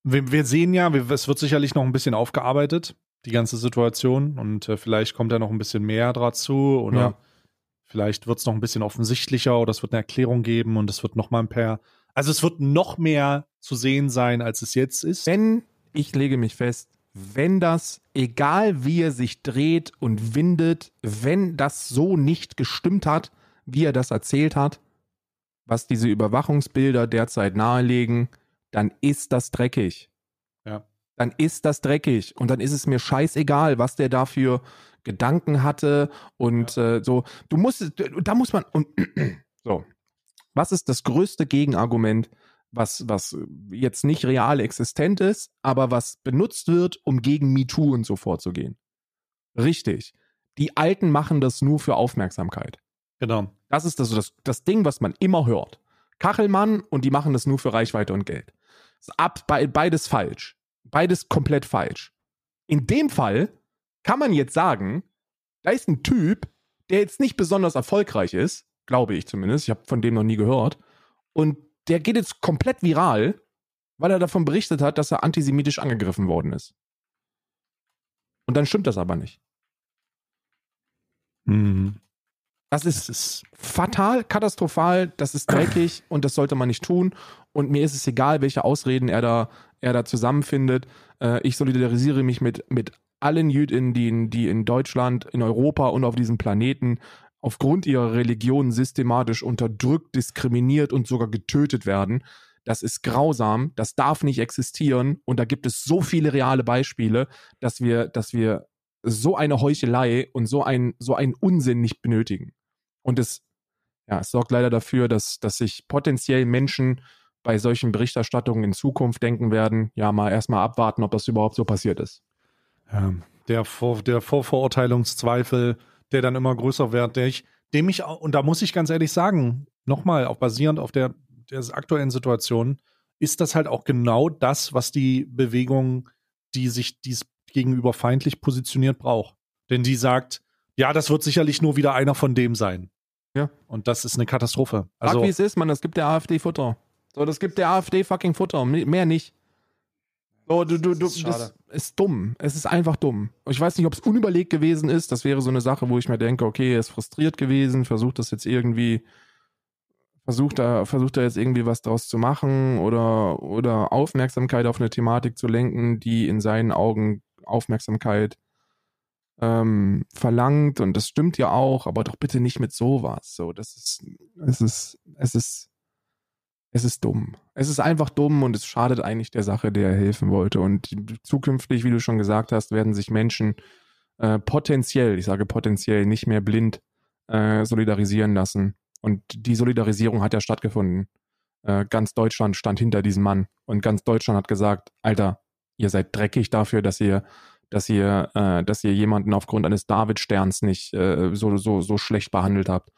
wir, wir sehen ja, wir, es wird sicherlich noch ein bisschen aufgearbeitet, die ganze Situation. Und äh, vielleicht kommt da noch ein bisschen mehr dazu oder Ja. vielleicht wird es noch ein bisschen offensichtlicher oder es wird eine Erklärung geben und es wird noch mal ein paar. Also es wird noch mehr zu sehen sein, als es jetzt ist. Wenn, ich lege mich fest, wenn das, egal wie er sich dreht und windet, wenn das so nicht gestimmt hat, wie er das erzählt hat, was diese Überwachungsbilder derzeit nahelegen, dann ist das dreckig. Ja. Dann ist das dreckig und dann ist es mir scheißegal, was der dafür Gedanken hatte und äh, so. Du musst, da muss man, und, *clears throat* so. Was ist das größte Gegenargument, was, was jetzt nicht real existent ist, aber was benutzt wird, um gegen MeToo und so vorzugehen? Richtig. Die Alten machen das nur für Aufmerksamkeit. Genau. Das ist das, das, das Ding, was man immer hört. Kachelmann und die machen das nur für Reichweite und Geld. Ab, be, beides falsch. Beides komplett falsch. In dem Fall kann man jetzt sagen, da ist ein Typ, der jetzt nicht besonders erfolgreich ist, glaube ich zumindest, ich habe von dem noch nie gehört, und der geht jetzt komplett viral, weil er davon berichtet hat, dass er antisemitisch angegriffen worden ist. Und dann stimmt das aber nicht. Mhm. Das ist Es ist fatal, katastrophal, das ist dreckig und das sollte man nicht tun. Und mir ist es egal, welche Ausreden er da, er da zusammenfindet. Äh, ich solidarisiere mich mit, mit allen Jüdinnen, die in, die in Deutschland, in Europa und auf diesem Planeten aufgrund ihrer Religion systematisch unterdrückt, diskriminiert und sogar getötet werden. Das ist grausam, das darf nicht existieren und da gibt es so viele reale Beispiele, dass wir, dass wir so eine Heuchelei und so ein, so einen Unsinn nicht benötigen. Und es, ja, es sorgt leider dafür, dass, dass sich potenziell Menschen bei solchen Berichterstattungen in Zukunft denken werden, ja, mal erstmal abwarten, ob das überhaupt so passiert ist. Ja, der, Vor der Vorverurteilungszweifel, der dann immer größer wird, der ich, dem ich, auch- und da muss ich ganz ehrlich sagen, nochmal, auch basierend auf der, der aktuellen Situation, ist das halt auch genau das, was die Bewegung, die sich dies gegenüber feindlich positioniert, braucht. Denn die sagt, ja, das wird sicherlich nur wieder einer von dem sein. Ja. Und das ist eine Katastrophe. Sag, Also, wie es ist, man, das gibt der AfD Futter. So, das gibt der AfD fucking Futter, mehr nicht. So, du, du, du, Das ist schade. das ist dumm. Es ist einfach dumm. Ich weiß nicht, ob es unüberlegt gewesen ist. Das wäre so eine Sache, wo ich mir denke, okay, er ist frustriert gewesen, versucht das jetzt irgendwie, versucht da, versucht da jetzt irgendwie was draus zu machen oder, oder Aufmerksamkeit auf eine Thematik zu lenken, die in seinen Augen Aufmerksamkeit ähm, verlangt. Und das stimmt ja auch, aber doch bitte nicht mit sowas. So, das ist, es ist, es ist, es ist dumm. Es ist einfach dumm und es schadet eigentlich der Sache, der er helfen wollte. Und zukünftig, wie du schon gesagt hast, werden sich Menschen äh, potenziell, ich sage potenziell, nicht mehr blind äh, solidarisieren lassen. Und die Solidarisierung hat ja stattgefunden. Äh, ganz Deutschland stand hinter diesem Mann und ganz Deutschland hat gesagt, Alter, ihr seid dreckig dafür, dass ihr, dass ihr, äh, dass ihr jemanden aufgrund eines Davidsterns nicht äh, so, so, so schlecht behandelt habt.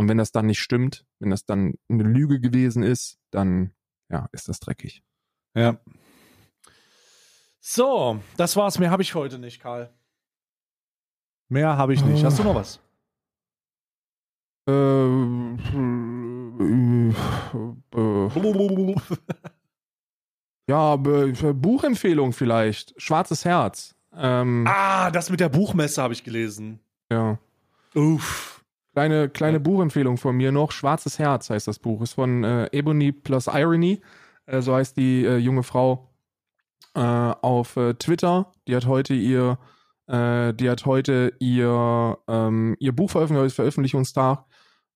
Und wenn das dann nicht stimmt, wenn das dann eine Lüge gewesen ist, dann ja, ist das dreckig. ja. So, das war's. Mehr habe ich heute nicht, Karl. Mehr habe ich nicht. Hast du noch was? Äh, äh, ja, Be- Buchempfehlung vielleicht. Schwarzes Herz. Ähm, Ah, das mit der Buchmesse habe ich gelesen. ja. Uff. Kleine, kleine Ja. Buchempfehlung von mir noch. Schwarzes Herz heißt das Buch. Ist von äh, Ebony plus Irony. Äh, so heißt die äh, junge Frau äh, auf äh, Twitter. Die hat heute ihr, äh, die hat heute ihr, ähm, ihr Buch veröffentlicht, heute ist Veröffentlichungstag.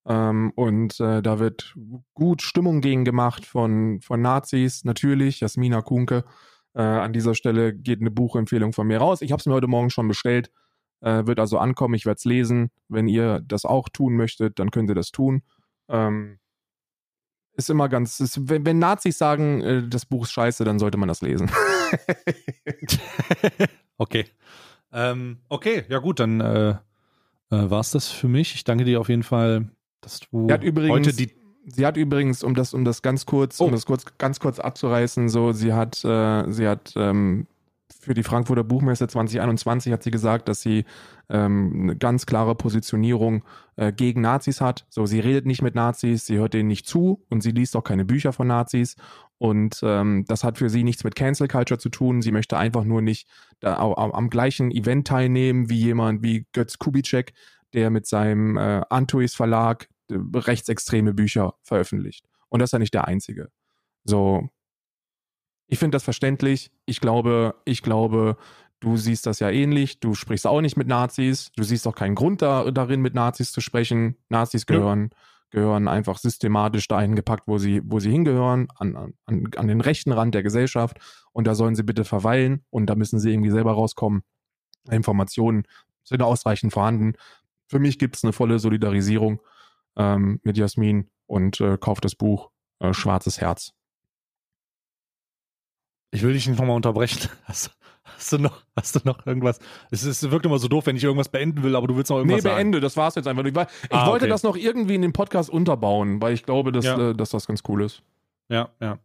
Ähm, und da wird gut Stimmung gegen gemacht von, von Nazis, natürlich, Jasmina Kunke. An dieser Stelle geht eine Buchempfehlung von mir raus. Ich habe es mir heute Morgen schon bestellt. Äh, wird also ankommen, ich werde es lesen. Wenn ihr das auch tun möchtet, dann könnt ihr das tun. Ähm, ist immer ganz, ist, wenn, wenn Nazis sagen, äh, das Buch ist scheiße, dann sollte man das lesen. *laughs* okay. Ähm, okay, ja gut, dann äh, äh, war es das für mich. Ich danke dir auf jeden Fall, dass du Sie hat übrigens, heute die. sie hat übrigens, um das, um das ganz kurz, Oh. um das kurz, ganz kurz abzureißen, so, sie hat, äh, sie hat ähm, für die Frankfurter Buchmesse 2021 hat sie gesagt, dass sie ähm, eine ganz klare Positionierung äh, gegen Nazis hat. So, sie redet nicht mit Nazis, sie hört denen nicht zu und sie liest auch keine Bücher von Nazis. Und ähm, das hat für sie nichts mit Cancel Culture zu tun. Sie möchte einfach nur nicht da, au- am gleichen Event teilnehmen wie jemand wie Götz Kubitschek, der mit seinem äh, Antois Verlag äh, rechtsextreme Bücher veröffentlicht. Und das ist ja nicht der einzige. So, ich finde das verständlich. Ich glaube, ich glaube, du siehst das ja ähnlich. Du sprichst auch nicht mit Nazis. Du siehst auch keinen Grund da, darin, mit Nazis zu sprechen. Nazis gehören, gehören einfach systematisch dahin gepackt, wo sie, wo sie hingehören, an, an, an den rechten Rand der Gesellschaft. Und da sollen sie bitte verweilen. Und da müssen sie irgendwie selber rauskommen. Informationen sind ausreichend vorhanden. Für mich gibt es eine volle Solidarisierung ähm, mit Jasmin und äh, kauft das Buch äh, Schwarzes Herz. Ich will dich nicht nochmal unterbrechen. *laughs* Hast, hast, du noch, hast du noch irgendwas? Es, ist, es wirkt immer so doof, wenn ich irgendwas beenden will, aber du willst noch irgendwas Nee, sagen. beende, das war's jetzt einfach. Ich, war, ich Ah, wollte okay. das noch irgendwie in den Podcast unterbauen, weil ich glaube, dass, Ja. äh, dass das ganz cool ist. Ja, ja.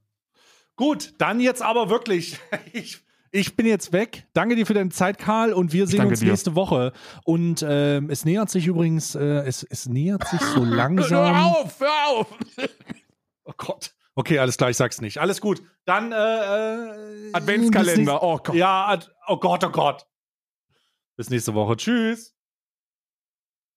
Gut, dann jetzt aber wirklich. *laughs* Ich, ich bin jetzt weg. Danke dir für deine Zeit, Karl, und wir sehen uns dir. nächste Woche. Und ähm, es nähert sich übrigens, äh, es, es nähert sich so *laughs* langsam. auf, hör auf! Oh Gott. Okay, alles klar, ich sag's nicht. Alles gut. Dann äh, äh, Adventskalender, oh Gott. Ja, ad, oh Gott, oh Gott. Bis nächste Woche. Tschüss.